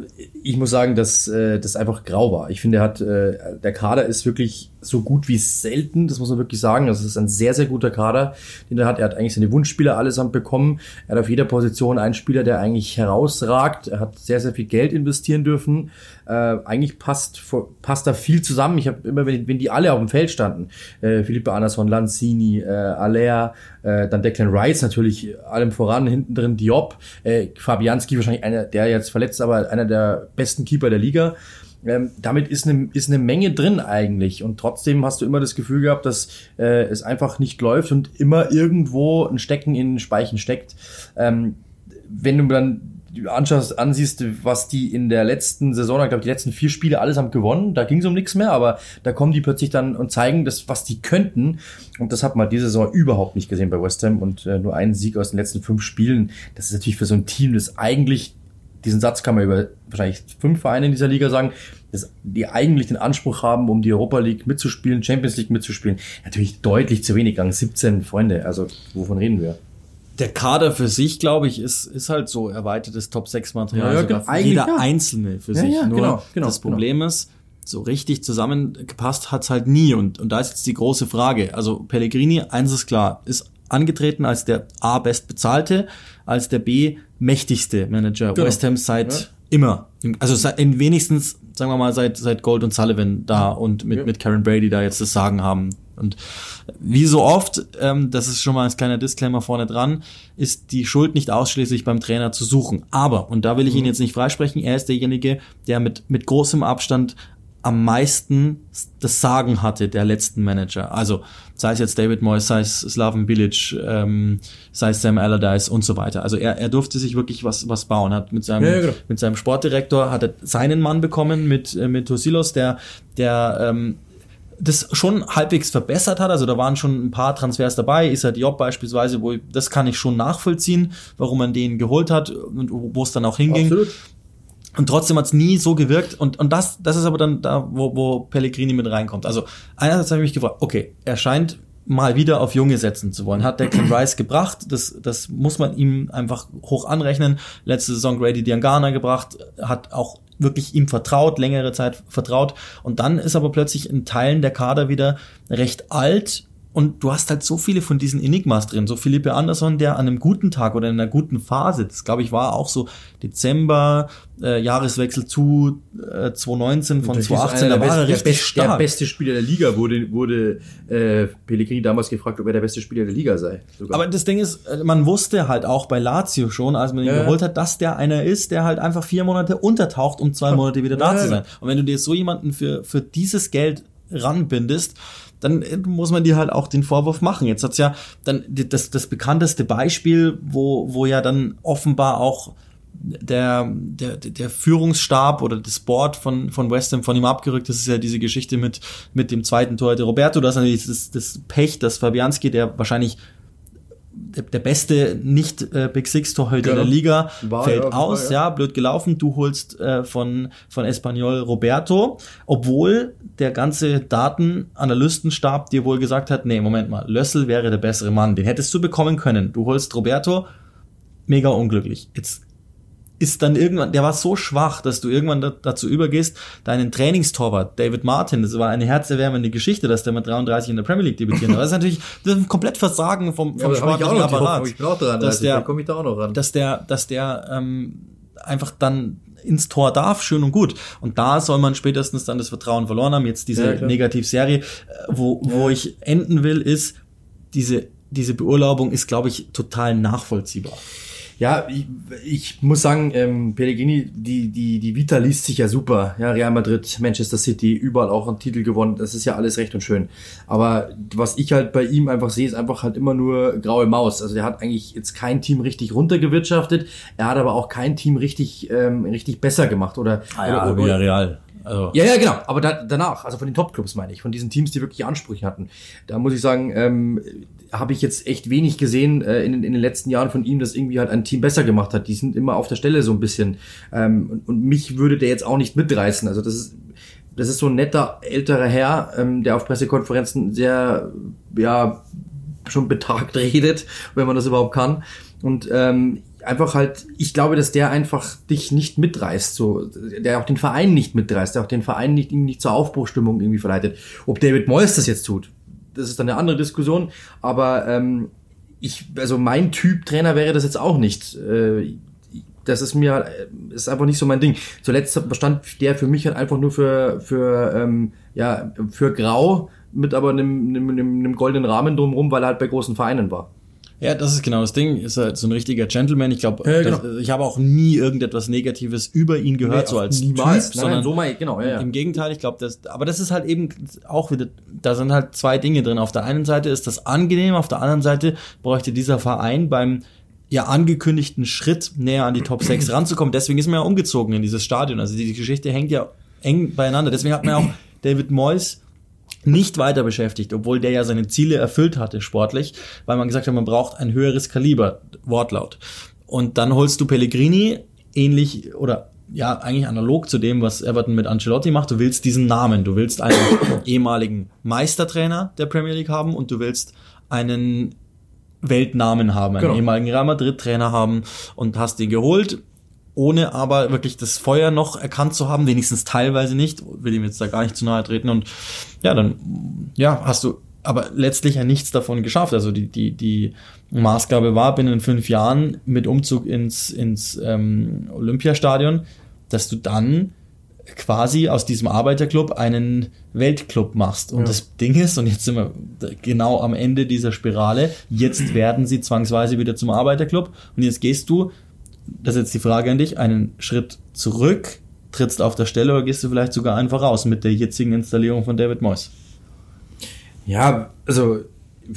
ich muss sagen, dass äh, das einfach grau war. Ich finde, er hat äh, der Kader ist wirklich so gut wie selten. Das muss man wirklich sagen. Das ist ein sehr sehr guter Kader, den er hat. Er hat eigentlich seine Wunschspieler allesamt bekommen. Er hat auf jeder Position einen Spieler, der eigentlich herausragt. Er hat sehr sehr viel Geld investieren dürfen. Äh, eigentlich passt passt da viel zusammen. Ich habe immer, wenn, wenn die alle auf dem Feld standen, äh, Philippe Andersson, Lanzini, äh, Aller, äh, dann Declan Rice natürlich allem voran, hinten drin Diop, äh, Fabianski wahrscheinlich einer, der jetzt verletzt, aber einer der besten Keeper der Liga. Ähm, damit ist eine, ist eine Menge drin eigentlich und trotzdem hast du immer das Gefühl gehabt, dass äh, es einfach nicht läuft und immer irgendwo ein Stecken in den Speichen steckt. Ähm, wenn du dann anschaust, ansiehst, was die in der letzten Saison, ich glaube, die letzten vier Spiele allesamt gewonnen, da ging es um nichts mehr, aber da kommen die plötzlich dann und zeigen das, was die könnten. Und das hat man diese Saison überhaupt nicht gesehen bei West Ham und äh, nur einen Sieg aus den letzten fünf Spielen. Das ist natürlich für so ein Team, das eigentlich, diesen Satz kann man über wahrscheinlich fünf Vereine in dieser Liga sagen, das, die eigentlich den Anspruch haben, um die Europa League mitzuspielen, Champions League mitzuspielen, natürlich deutlich zu wenig, Gang 17 Freunde, also wovon reden wir? Der Kader für sich, glaube ich, ist, ist halt so erweitertes Top-6-Material. Ja, ja, genau. Jeder ja. Einzelne für sich. Nur genau, genau, das Problem ist, so richtig zusammengepasst hat's halt nie. Und, und da ist jetzt die große Frage. Also Pellegrini, eins ist klar, ist angetreten als der A bestbezahlte, als der B mächtigste Manager Genau. West Ham seit Ja. immer. Also seit, in wenigstens, sagen wir mal, seit, seit Gold und Sullivan da und mit, Ja. mit Karen Brady da jetzt das Sagen haben. Und wie so oft, ähm, das ist schon mal ein kleiner Disclaimer vorne dran, ist die Schuld nicht ausschließlich beim Trainer zu suchen. Aber, und da will ich ihn jetzt nicht freisprechen, er ist derjenige, der mit, mit großem Abstand am meisten das Sagen hatte der letzten Manager. Also sei es jetzt David Moyes, sei es Slaven Bilic, ähm, sei es Sam Allardyce und so weiter. Also er, er durfte sich wirklich was was bauen. Hat mit seinem Ja, genau. mit seinem Sportdirektor hat er seinen Mann bekommen mit äh, mit Tosilos, der der ähm, das schon halbwegs verbessert hat. Also da waren schon ein paar Transfers dabei. Issa Diop beispielsweise, wo das kann ich schon nachvollziehen, warum man den geholt hat und wo es dann auch hinging. Absolut. Und trotzdem hat es nie so gewirkt. Und, und das, das ist aber dann da, wo, wo Pellegrini mit reinkommt. Also einerseits habe ich mich gefragt, okay, er scheint mal wieder auf Junge setzen zu wollen. Hat Declan Rice gebracht, das, das muss man ihm einfach hoch anrechnen. Letzte Saison Grady Diangana gebracht, hat auch wirklich ihm vertraut, längere Zeit vertraut. Und dann ist aber plötzlich in Teilen der Kader wieder recht alt und du hast halt so viele von diesen Enigmas drin. So Philippe Andersson, der an einem guten Tag oder in einer guten Phase, das glaube ich war auch so Dezember, äh, Jahreswechsel zu äh, 2019 von Das ist 2018, einer da war er der richtig Der stark. beste Spieler der Liga wurde, wurde äh, Pellegrini damals gefragt, ob er der beste Spieler der Liga sei. Sogar. Aber das Ding ist, äh, man wusste halt auch bei Lazio schon, als man ihn Ja. geholt hat, dass der einer ist, der halt einfach vier Monate untertaucht, um zwei Monate wieder da Ja, zu sein. Und wenn du dir so jemanden für, für dieses Geld ranbindest, dann äh, muss man dir halt auch den Vorwurf machen. Jetzt hat's ja dann das, das bekannteste Beispiel, wo, wo ja dann offenbar auch der, der, der Führungsstab oder das Board von, von West Ham von ihm abgerückt. Das ist ja diese Geschichte mit, mit dem zweiten Tor der Roberto. Das ist natürlich das, das Pech, dass Fabianski, der wahrscheinlich der, der beste nicht äh, Big Six Torhüter Genau. der Liga War fällt jeden aus, Fall, ja. ja. blöd gelaufen. Du holst äh, von von Espanyol Roberto, obwohl der ganze Datenanalystenstab dir wohl gesagt hat, nee, Moment mal, Lössel wäre der bessere Mann, den hättest du bekommen können. Du holst Roberto, mega unglücklich. Jetzt ist dann irgendwann, der war so schwach, dass du irgendwann da, dazu übergehst, deinen Trainingstorwart, David Martin, das war eine herzerwärmende Geschichte, dass der mit 33 in der Premier League debütiert hat. Das ist natürlich das ist ein komplett Versagen vom, vom auch sportlichen Apparat. Hoffnung, ich bin auch dran, dass also der, komme ich da auch noch ran. dass der, dass der ähm, einfach dann ins Tor darf, schön und gut. Und da soll man spätestens dann das Vertrauen verloren haben. Jetzt diese Ja. Negativserie, äh, wo, wo ich enden will, ist, diese, diese Beurlaubung ist, glaube ich, total nachvollziehbar. Ja, ich, ich muss sagen, ähm, Pellegrini, die, die, die Vita liest sich ja super. Ja, Real Madrid, Manchester City, überall auch einen Titel gewonnen. Das ist ja alles recht und schön. Aber was ich halt bei ihm einfach sehe, ist einfach halt immer nur graue Maus. Also der hat eigentlich jetzt kein Team richtig runtergewirtschaftet. Er hat aber auch kein Team richtig, ähm, richtig besser gemacht. Oder, oder, oder Real. Also, ja, ja, genau. Aber da, danach, also von den Top-Clubs meine ich, von diesen Teams, die wirklich Ansprüche hatten. Da muss ich sagen, ähm, habe ich jetzt echt wenig gesehen äh, in, in den letzten Jahren von ihm, dass irgendwie halt ein Team besser gemacht hat. Die sind immer auf der Stelle so ein bisschen. Ähm, und, und mich würde der jetzt auch nicht mitreißen. Also das ist, das ist so ein netter älterer Herr, ähm, der auf Pressekonferenzen sehr, ja, schon betagt [LAUGHS] redet, wenn man das überhaupt kann. Und ähm, einfach halt, ich glaube, dass der einfach dich nicht mitreißt, so, der auch den Verein nicht mitreißt, der auch den Verein nicht, irgendwie nicht zur Aufbruchstimmung irgendwie verleitet. Ob David Moyes das jetzt tut, das ist dann eine andere Diskussion, aber ähm, ich, also mein Typ Trainer wäre das jetzt auch nicht. Äh, das ist mir, äh, ist einfach nicht so mein Ding. Zuletzt stand der für mich halt einfach nur für, für, ähm, ja, für grau, mit aber einem, einem, einem, einem goldenen Rahmen drumherum, weil er halt bei großen Vereinen war. Ja, das ist genau das Ding. Ist halt so ein richtiger Gentleman. Ich glaube, Ja, genau. ich habe auch nie irgendetwas Negatives über ihn gehört, so als Niemals. Typ, Nein, sondern so mal, genau, ja, ja. im Gegenteil. Ich glaube, das, aber das ist halt eben auch wieder, da sind halt zwei Dinge drin. Auf der einen Seite ist das angenehm, auf der anderen Seite bräuchte dieser Verein beim ja angekündigten Schritt näher an die Top 6 [CLEARS THROAT] ranzukommen. Deswegen ist man ja umgezogen in dieses Stadion. Also die Geschichte hängt ja eng beieinander. Deswegen hat man ja auch [CLEARS THROAT] David Moyes nicht weiter beschäftigt, obwohl der ja seine Ziele erfüllt hatte sportlich, weil man gesagt hat, man braucht ein höheres Kaliber, Wortlaut. Und dann holst du Pellegrini, ähnlich oder ja, eigentlich analog zu dem, was Everton mit Ancelotti macht. Du willst diesen Namen, du willst einen [COUGHS] ehemaligen Meistertrainer der Premier League haben und du willst einen Weltnamen haben, einen Genau. ehemaligen Real Madrid-Trainer haben und hast den geholt, ohne aber wirklich das Feuer noch erkannt zu haben, wenigstens teilweise nicht, will ihm jetzt da gar nicht zu nahe treten und ja, dann ja, hast du aber letztlich ja nichts davon geschafft. Also die, die, die Maßgabe war binnen fünf Jahren mit Umzug ins, ins ähm, Olympiastadion, dass du dann quasi aus diesem Arbeiterclub einen Weltclub machst. Und das Ding ist, und jetzt sind wir genau am Ende dieser Spirale, jetzt werden sie zwangsweise wieder zum Arbeiterclub und jetzt gehst du, das ist jetzt die Frage an dich, einen Schritt zurück, trittst auf der Stelle oder gehst du vielleicht sogar einfach raus mit der jetzigen Installierung von David Moyes? Ja, also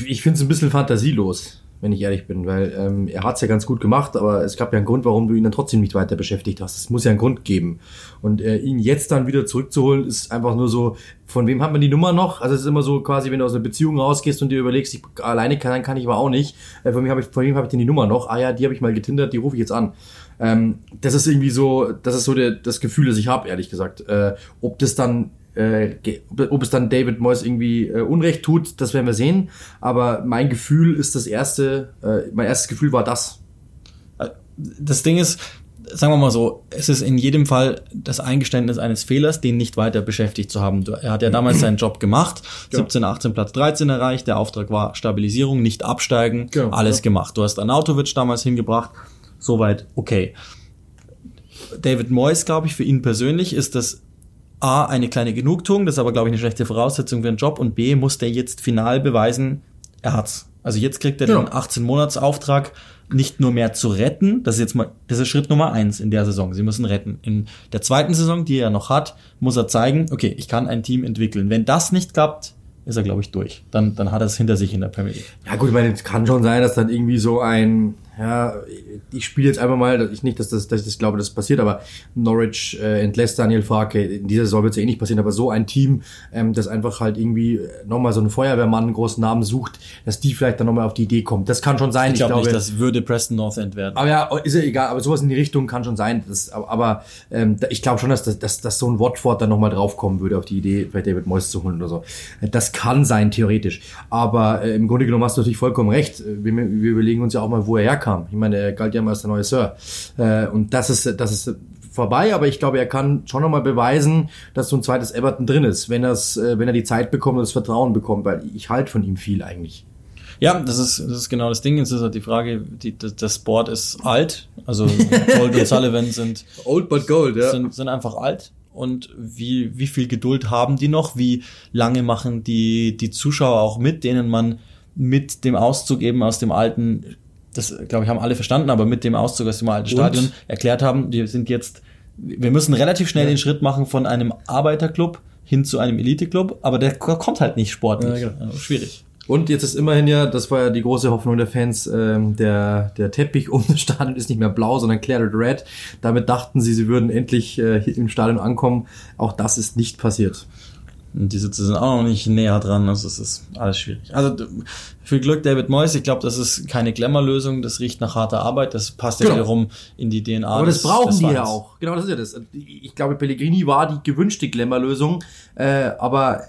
ich finde es ein bisschen fantasielos, wenn ich ehrlich bin, weil ähm, er hat es ja ganz gut gemacht, aber es gab ja einen Grund, warum du ihn dann trotzdem nicht weiter beschäftigt hast. Es muss ja einen Grund geben. Und äh, ihn jetzt dann wieder zurückzuholen, ist einfach nur so, von wem hat man die Nummer noch? Also es ist immer so quasi, wenn du aus einer Beziehung rausgehst und dir überlegst, ich alleine kann, kann ich aber auch nicht. Äh, von wem habe ich, von wem habe ich denn die Nummer noch? Ah ja, die habe ich mal getindert, die rufe ich jetzt an. Ähm, das ist irgendwie so, das ist so der, das Gefühl, das ich habe, ehrlich gesagt. Äh, ob das dann äh, ob- es dann David Moyes irgendwie äh, Unrecht tut, das werden wir sehen. Aber mein Gefühl ist das erste, äh, mein erstes Gefühl war das. das Ding ist, sagen wir mal so, es ist in jedem Fall das Eingeständnis eines Fehlers, den nicht weiter beschäftigt zu haben. Er hat ja damals seinen Job gemacht, 17, 18, Platz 13 erreicht, der Auftrag war Stabilisierung, nicht absteigen, Genau, alles ja. gemacht. Du hast Arnautovic damals hingebracht, soweit okay. David Moyes, glaube ich, für ihn persönlich ist das A, eine kleine Genugtuung, das ist aber, glaube ich, eine schlechte Voraussetzung für einen Job und B, muss der jetzt final beweisen, er hat's. Also jetzt kriegt er den 18-Monats-Auftrag nicht nur mehr zu retten, das ist jetzt mal, das ist Schritt Nummer eins in der Saison. Sie müssen retten. In der zweiten Saison, die er noch hat, muss er zeigen, okay, ich kann ein Team entwickeln. Wenn das nicht klappt, ist er, glaube ich, durch. Dann, dann hat er es hinter sich in der Premier League. Ja gut, ich meine, es kann schon sein, dass dann irgendwie so ein, ja, ich spiele jetzt einfach mal, ich nicht, dass, das, dass ich das glaube, dass das passiert, aber Norwich äh, entlässt Daniel Farke, in dieser Saison wird es ja eh nicht passieren, aber so ein Team, ähm, das einfach halt irgendwie nochmal so einen Feuerwehrmann, einen großen Namen sucht, dass die vielleicht dann nochmal auf die Idee kommt. Das kann schon sein. Ich glaube nicht, das würde Preston North End werden. Aber ja, ist ja egal, aber sowas in die Richtung kann schon sein. Das, aber ähm, ich glaube schon, dass, das- dass, dass so ein Watford dann nochmal draufkommen würde, auf die Idee, vielleicht David Moyes zu holen oder so. Das kann sein, theoretisch. Aber äh, im Grunde genommen hast du natürlich vollkommen recht. Äh, Wir, wir überlegen uns ja auch mal, wo er herkam. Ich meine, er galt ja mal als der neue Sir. Äh, und das ist, das ist vorbei, aber ich glaube, er kann schon nochmal beweisen, dass so ein zweites Everton drin ist, wenn, äh, wenn er die Zeit bekommt und das Vertrauen bekommt, weil ich halte von ihm viel eigentlich. Ja, das ist, das ist genau das Ding. Jetzt ist halt die Frage, die, das, das Board ist alt. Also Gold und Sullivan sind, [LAUGHS] Old but gold, sind, sind einfach alt. Und wie, wie viel Geduld haben die noch? Wie lange machen die, die Zuschauer auch mit, denen man mit dem Auszug eben aus dem alten, das glaube ich haben alle verstanden, aber mit dem Auszug aus dem alten Stadion erklärt haben, wir sind jetzt, wir müssen relativ schnell den Schritt machen von einem Arbeiterclub hin zu einem Eliteclub, aber der kommt halt nicht sportlich. Ja, genau. Ja, schwierig. Und jetzt ist immerhin ja, das war ja die große Hoffnung der Fans, ähm, der, der Teppich [LAUGHS] um das Stadion ist nicht mehr blau, sondern Claret Red. Damit dachten sie, sie würden endlich äh, im Stadion ankommen. Auch das ist nicht passiert. Und die Sitze sind auch noch nicht näher dran, also es ist alles schwierig. Also viel Glück David Moyes, ich glaube, das ist keine Glamour-Lösung, das riecht nach harter Arbeit, das passt ja Genau. wiederum in die DNA. Aber das des- brauchen des die ja auch. Genau, das ist ja das. Ich glaube, Pellegrini war die gewünschte Glamour-Lösung, äh, aber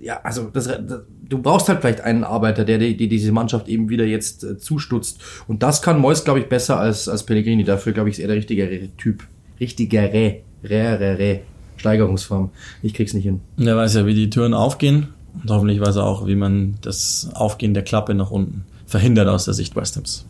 ja, also das, das, du brauchst halt vielleicht einen Arbeiter, der die, die diese Mannschaft eben wieder jetzt äh, zustutzt. Und das kann Moyes, glaube ich, besser als, als Pellegrini. Dafür, glaube ich, ist er der richtigere Typ. Richtigere, rärere Steigerungsform. Ich krieg's nicht hin. Und er weiß ja, wie die Türen aufgehen und hoffentlich weiß er auch, wie man das Aufgehen der Klappe nach unten verhindert aus der Sicht West Hams.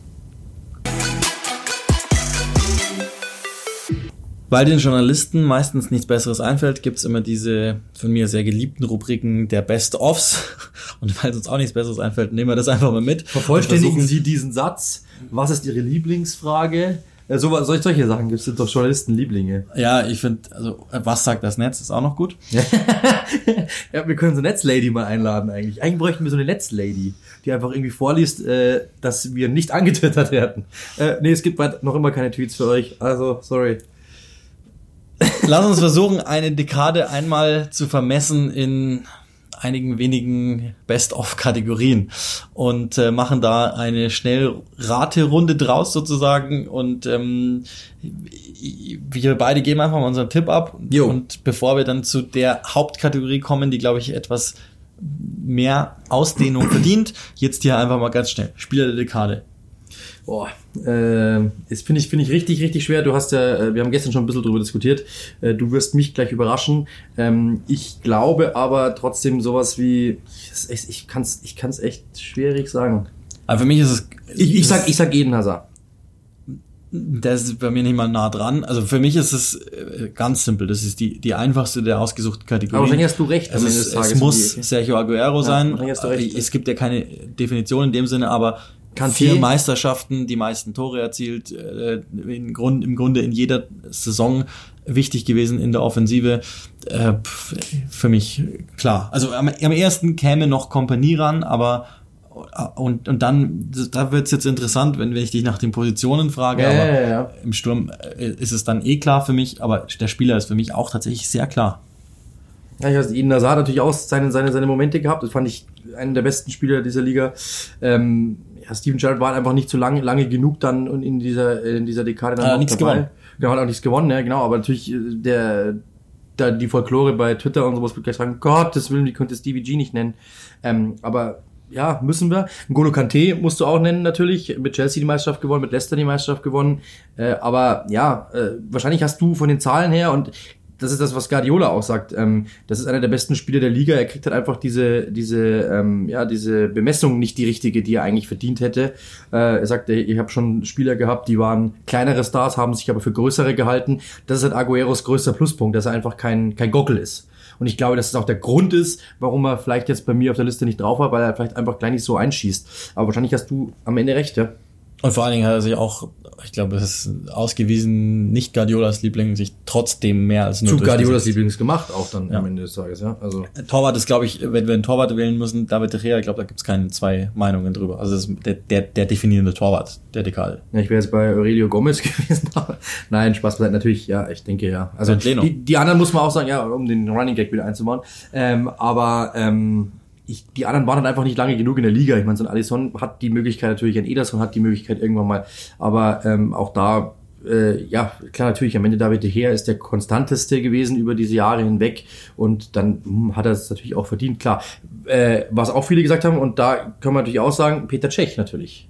Weil den Journalisten meistens nichts Besseres einfällt, gibt's immer diese von mir sehr geliebten Rubriken der Best-Offs. [LAUGHS] Und weil uns auch nichts Besseres einfällt, nehmen wir das einfach mal mit. Vervollständigen Sie diesen Satz. Was ist Ihre Lieblingsfrage? Äh, so, solche, Sachen gibt's sind doch Journalisten-Lieblinge. Ja, ich finde, also was sagt das Netz, ist auch noch gut. Ja, [LAUGHS] wir können so eine Netzlady mal einladen eigentlich. Eigentlich bräuchten wir so eine Netzlady, die einfach irgendwie vorliest, äh, dass wir nicht angetwittert werden. Äh, nee, es gibt noch immer keine Tweets für euch. Also, sorry. Lass uns versuchen, eine Dekade einmal zu vermessen in einigen wenigen Best-of-Kategorien und äh, machen da eine Schnellraterunde draus sozusagen und ähm, wir beide geben einfach mal unseren Tipp ab Jo. und bevor wir dann zu der Hauptkategorie kommen, die glaube ich etwas mehr Ausdehnung verdient, jetzt hier einfach mal ganz schnell Spieler der Dekade. Boah, äh, das finde ich, finde ich richtig, richtig schwer. Du hast ja, äh, wir haben gestern schon ein bisschen drüber diskutiert. Äh, du wirst mich gleich überraschen. Ähm, ich glaube aber trotzdem sowas wie, ich, ich kann es ich kann's echt schwierig sagen. Aber für mich ist es Ich, ich sag, ich sag Eden Hazard. Das ist bei mir nicht mal nah dran. Also für mich ist es äh, ganz simpel. Das ist die, die einfachste der ausgesuchten Kategorien. Aber wahrscheinlich hast du recht, Also es, es muss Sergio Aguero sein. du recht. Es gibt ja keine Definition in dem Sinne, aber Kanté. vier Meisterschaften, die meisten Tore erzielt, äh, im, Grund, im Grunde in jeder Saison wichtig gewesen in der Offensive. Äh, für mich klar. Also am, am ersten käme noch Kompanie ran, aber und, und dann, da wird's jetzt interessant, wenn, wenn ich dich nach den Positionen frage, Ja, aber ja, ja. im Sturm äh, ist es dann eh klar für mich, aber der Spieler ist für mich auch tatsächlich sehr klar. Ja, ich weiß, Eden Hazard hat natürlich auch seine, seine, seine Momente gehabt. Das fand ich einen der besten Spieler dieser Liga. Ähm, Steven Gerrard war einfach nicht so lange, lange genug dann und in dieser, in dieser Dekade dann Hat noch nichts gewonnen. Genau, hat auch nichts gewonnen, ja, genau. Aber natürlich, äh, der, da die Folklore bei Twitter und sowas wird gleich sagen, Gottes Willen, wie könnte Stevie G nicht nennen. Ähm, aber ja, müssen wir. N'Golo Kante musst du auch nennen natürlich. Mit Chelsea die Meisterschaft gewonnen, mit Leicester die Meisterschaft gewonnen. Äh, aber ja, äh, wahrscheinlich hast du von den Zahlen her und das ist das, was Guardiola auch sagt. Ähm, das ist einer der besten Spieler der Liga. Er kriegt halt einfach diese, diese, ähm, ja, diese Bemessung nicht die richtige, die er eigentlich verdient hätte. Äh, er sagt, ich habe schon Spieler gehabt, die waren kleinere Stars, haben sich aber für größere gehalten. Das ist halt Agueros größter Pluspunkt, dass er einfach kein, kein Gockel ist. Und ich glaube, dass es auch der Grund ist, warum er vielleicht jetzt bei mir auf der Liste nicht drauf war, weil er vielleicht einfach gleich nicht so einschießt. Aber wahrscheinlich hast du am Ende recht, ja. Und vor allen Dingen hat er sich auch, ich glaube, es ist ausgewiesen, nicht Guardiolas Liebling, sich trotzdem mehr als nur Zu Guardiolas. Lieblings gemacht, auch dann Ja. am Ende des Tages, ja. Also. Torwart ist, glaube ich, wenn wir einen Torwart wählen müssen, David De Gea, ich glaube, da gibt's keine zwei Meinungen drüber. Also das ist der, der, der definierende Torwart, der Dekade. Ja, ich wäre jetzt bei Aurelio Gomez [LAUGHS] gewesen. aber Nein, Spaß beiseite. Natürlich, ja, ich denke ja. Also die, die anderen muss man auch sagen, ja, um den Running Gag wieder einzubauen. Ähm, aber ähm, ich, die anderen waren halt einfach nicht lange genug in der Liga. Ich meine, so ein Alisson hat die Möglichkeit natürlich, ein Ederson hat die Möglichkeit irgendwann mal. Aber ähm, auch da, äh, ja, klar, natürlich, am Ende David De Gea ist der konstanteste gewesen über diese Jahre hinweg. Und dann hm, hat er es natürlich auch verdient, klar. Äh, was auch viele gesagt haben, und da können wir natürlich auch sagen, Peter Cech natürlich.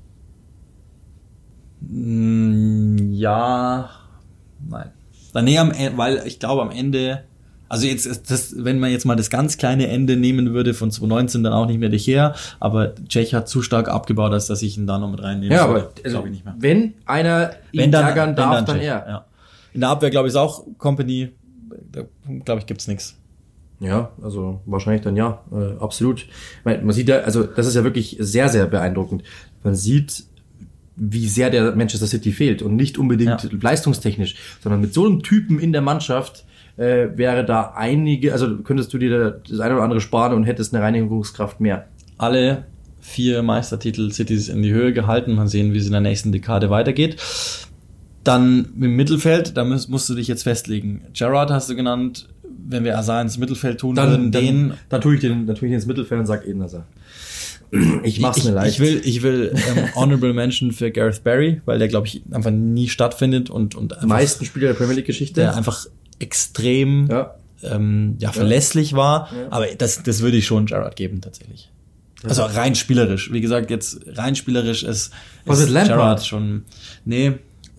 Mm, ja, nein. Dann nee, am Ende, weil ich glaube am Ende, also jetzt das, wenn man jetzt mal das ganz kleine Ende nehmen würde von 2019, dann auch nicht mehr De Gea, aber Tschech hat zu stark abgebaut, als dass ich ihn da noch mit reinnehmen Ja, aber also, glaube ich nicht mehr. wenn einer ihn Wenn dann, ärgern darf, dann, Tschech, er. Ja. In der Abwehr glaube ich ist auch Company, da glaube ich gibt's nichts. Ja, also wahrscheinlich dann ja, äh, absolut. Man, man sieht ja, also das ist ja wirklich sehr, sehr beeindruckend. Man sieht, wie sehr der Manchester City fehlt und nicht unbedingt Ja. leistungstechnisch, sondern mit so einem Typen in der Mannschaft äh, wäre da einige, also könntest du dir da das eine oder andere sparen und hättest eine Reinigungskraft mehr. alle vier Meistertitel Cities in die Höhe gehalten. Mal sehen, wie es in der nächsten Dekade weitergeht. Dann im Mittelfeld, da musst, musst du dich jetzt festlegen. Gerard hast du genannt, wenn wir Azar ins Mittelfeld tun würden, Dann, den. dann, dann tue ich den, dann tue ich den ins Mittelfeld und sag Eden Hazard. Ich mach's mir leicht. ich will, ich will ähm, Honorable Mention für Gareth Barry, weil der, glaube ich, einfach nie stattfindet und, und einfach, meisten Spieler der Premier League Geschichte. der einfach extrem ja. ähm, ja, verlässlich war. Aber das, das würde ich schon Gerard geben, tatsächlich. Also rein spielerisch. Wie gesagt, jetzt rein spielerisch ist, Was ist? Gerard schon. Nee,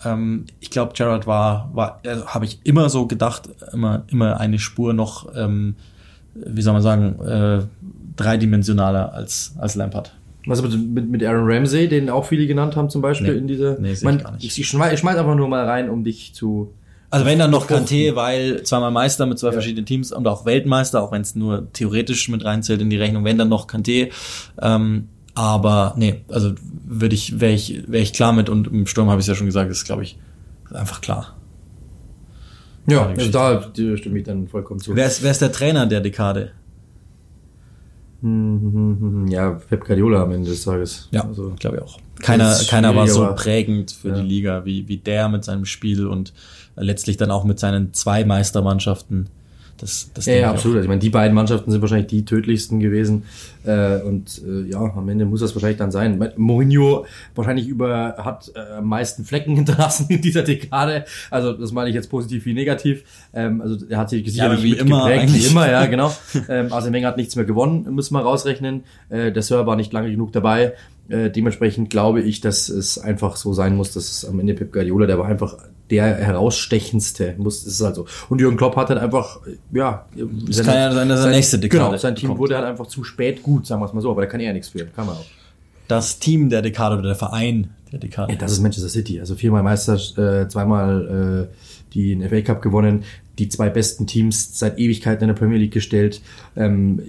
ähm, ich glaube, Gerard war, war also habe ich immer so gedacht, immer, immer eine Spur noch, ähm, wie soll man sagen, äh, dreidimensionaler als, als Lampard. Was aber mit, mit Aaron Ramsey, den auch viele genannt haben zum Beispiel Nee. in dieser. Nee, ich, sehe ich mein, gar nicht. ich, ich schmeiß einfach nur mal rein, um dich zu. Also wenn dann noch. Kanté, weil zweimal Meister mit zwei Ja. verschiedenen Teams und auch Weltmeister, auch wenn es nur theoretisch mit reinzählt in die Rechnung, wenn dann noch Kanté. Ähm, aber nee, also würde ich, wäre ich, wäre ich klar mit und im Sturm habe ich ja schon gesagt, ist glaube ich einfach klar. Ja, also da stimme ich dann vollkommen zu. Wer ist, wer ist der Trainer der Dekade? Hm, hm, hm, hm, Ja, Pep Guardiola am Ende des Tages. Ja, Also, glaube ich auch. Keiner, keiner war so prägend für Ja. die Liga wie, wie der mit seinem Spiel und letztlich dann auch mit seinen zwei Meistermannschaften. Das, das ja, ja, absolut. Also, ich meine, die beiden Mannschaften sind wahrscheinlich die tödlichsten gewesen. Äh, und äh, ja, am Ende muss das wahrscheinlich dann sein. Mourinho wahrscheinlich über hat äh, am meisten Flecken [LAUGHS] hinterlassen in dieser Dekade. Also das meine ich jetzt positiv wie negativ. Ähm, also er hat sich sicherlich wie immer eigentlich. Wie immer, ja, [LAUGHS] genau. ähm, Arsene Wenger hat nichts mehr gewonnen, müssen wir rausrechnen. Äh, der Sir war nicht lange genug dabei. Äh, dementsprechend glaube ich, dass es einfach so sein muss, dass es am Ende Pep Guardiola, der war einfach der herausstechendste, muss, ist halt so. Und Jürgen Klopp hat halt einfach, ja, Es kann ja sein, dass er nächste Dekade Genau, sein Team bekommt. wurde halt einfach zu spät gut, sagen wir es mal so, aber da kann er nichts für, kann man auch. das Team der Dekade oder der Verein der Dekade. Ja, das ist Manchester City. Also viermal Meister, äh, zweimal äh, die den FA Cup gewonnen, die zwei besten Teams seit Ewigkeiten in der Premier League gestellt. Ähm,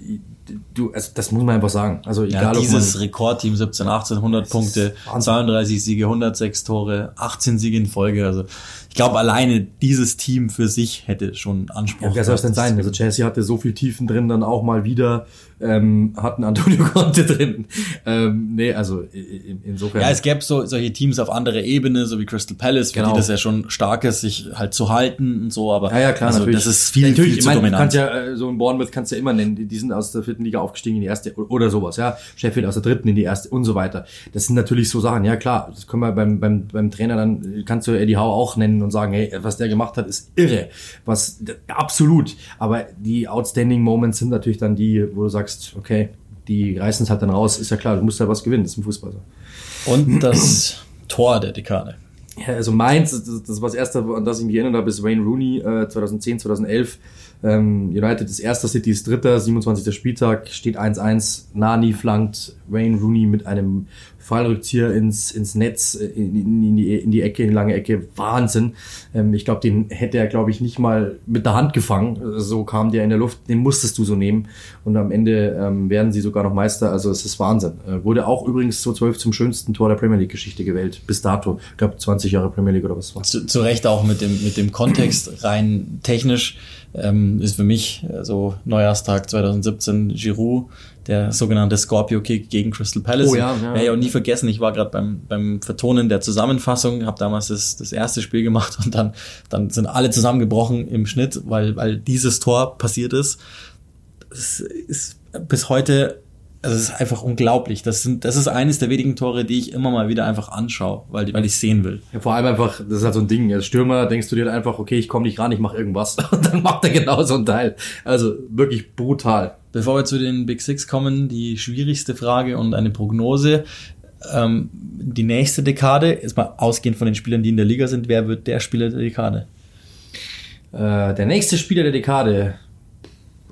du, also das muss man einfach sagen. Also egal, Ja, dieses Rekordteam 17, 18, 100 Punkte, Wahnsinn. 32 Siege, 106 Tore, 18 Siege in Folge. Also ich glaube, alleine dieses Team für sich hätte schon Anspruch. Ja, wer soll es denn sein? Also Chelsea hatte so viel Tiefen drin, dann auch mal wieder ähm, hatten Antonio [LAUGHS] Conte drin. Ähm, nee, also i- i- insofern. Ja, es gäbe so, solche Teams auf anderer Ebene, so wie Crystal Palace, für Genau. die das ja schon stark ist, sich halt zu halten und so, aber ja, ja, klar, also natürlich. das ist viel, natürlich, viel ich zu meine, du dominant. kannst ja, äh, so ein Bournemouth kannst du ja immer nennen, die die sind aus der vierten Liga aufgestiegen in die erste oder sowas, ja. Sheffield aus der dritten in die erste und so weiter. Das sind natürlich so Sachen, ja klar, das können wir beim, beim, beim Trainer dann, kannst du Eddie Howe auch nennen und sagen, hey, was der gemacht hat, ist irre. Was, absolut. Aber die outstanding Moments sind natürlich dann die, wo du sagst, okay, die reißen es halt dann raus, ist ja klar, du musst ja was gewinnen, das ist im Fußball so. Und das [CLEARS THROAT] Tor der Dekade. Ja, also Mainz, das, das war das erste, an das ich mich erinnert habe, ist Wayne Rooney äh, 2010, 2011. Ähm, United ist erster, City ist dritter, 27. Spieltag, steht 1-1. Nani flankt Wayne Rooney mit einem Fallrückzieher ins, ins Netz, äh, in, in, die, in die Ecke, in die lange Ecke. Wahnsinn. Ähm, ich glaube, den hätte er, glaube ich, nicht mal mit der Hand gefangen. So kam der in der Luft, den musstest du so nehmen. Und am Ende ähm, werden sie sogar noch Meister. Also es ist Wahnsinn. Äh, wurde auch übrigens so 12 zum schönsten Tor der Premier League-Geschichte gewählt. Bis dato. Ich glaube, 20 Jahre Premier League oder was war. Zu, zu Recht auch mit dem, mit dem Kontext rein technisch ähm, ist für mich so Neujahrstag 2017 Giroud, der sogenannte Scorpio Kick gegen Crystal Palace. Oh ja, ja. Werde ich auch nie vergessen, ich war gerade beim, beim Vertonen der Zusammenfassung, habe damals das, das erste Spiel gemacht und dann, dann sind alle zusammengebrochen im Schnitt, weil, weil dieses Tor passiert ist. Das ist bis heute also es ist einfach unglaublich. Das, sind, das ist eines der wenigen Tore, die ich immer mal wieder einfach anschaue, weil, weil ich sehen will. Ja, vor allem einfach, das ist halt so ein Ding. Als Stürmer denkst du dir halt einfach, okay, ich komme nicht ran, ich mache irgendwas. [LAUGHS] Und dann macht er genau so ein Teil. Also wirklich brutal. Bevor wir zu den Big Six kommen, die schwierigste Frage und eine Prognose. Ähm, die nächste Dekade, jetzt mal ausgehend von den Spielern, die in der Liga sind, wer wird der Spieler der Dekade? Äh, der nächste Spieler der Dekade.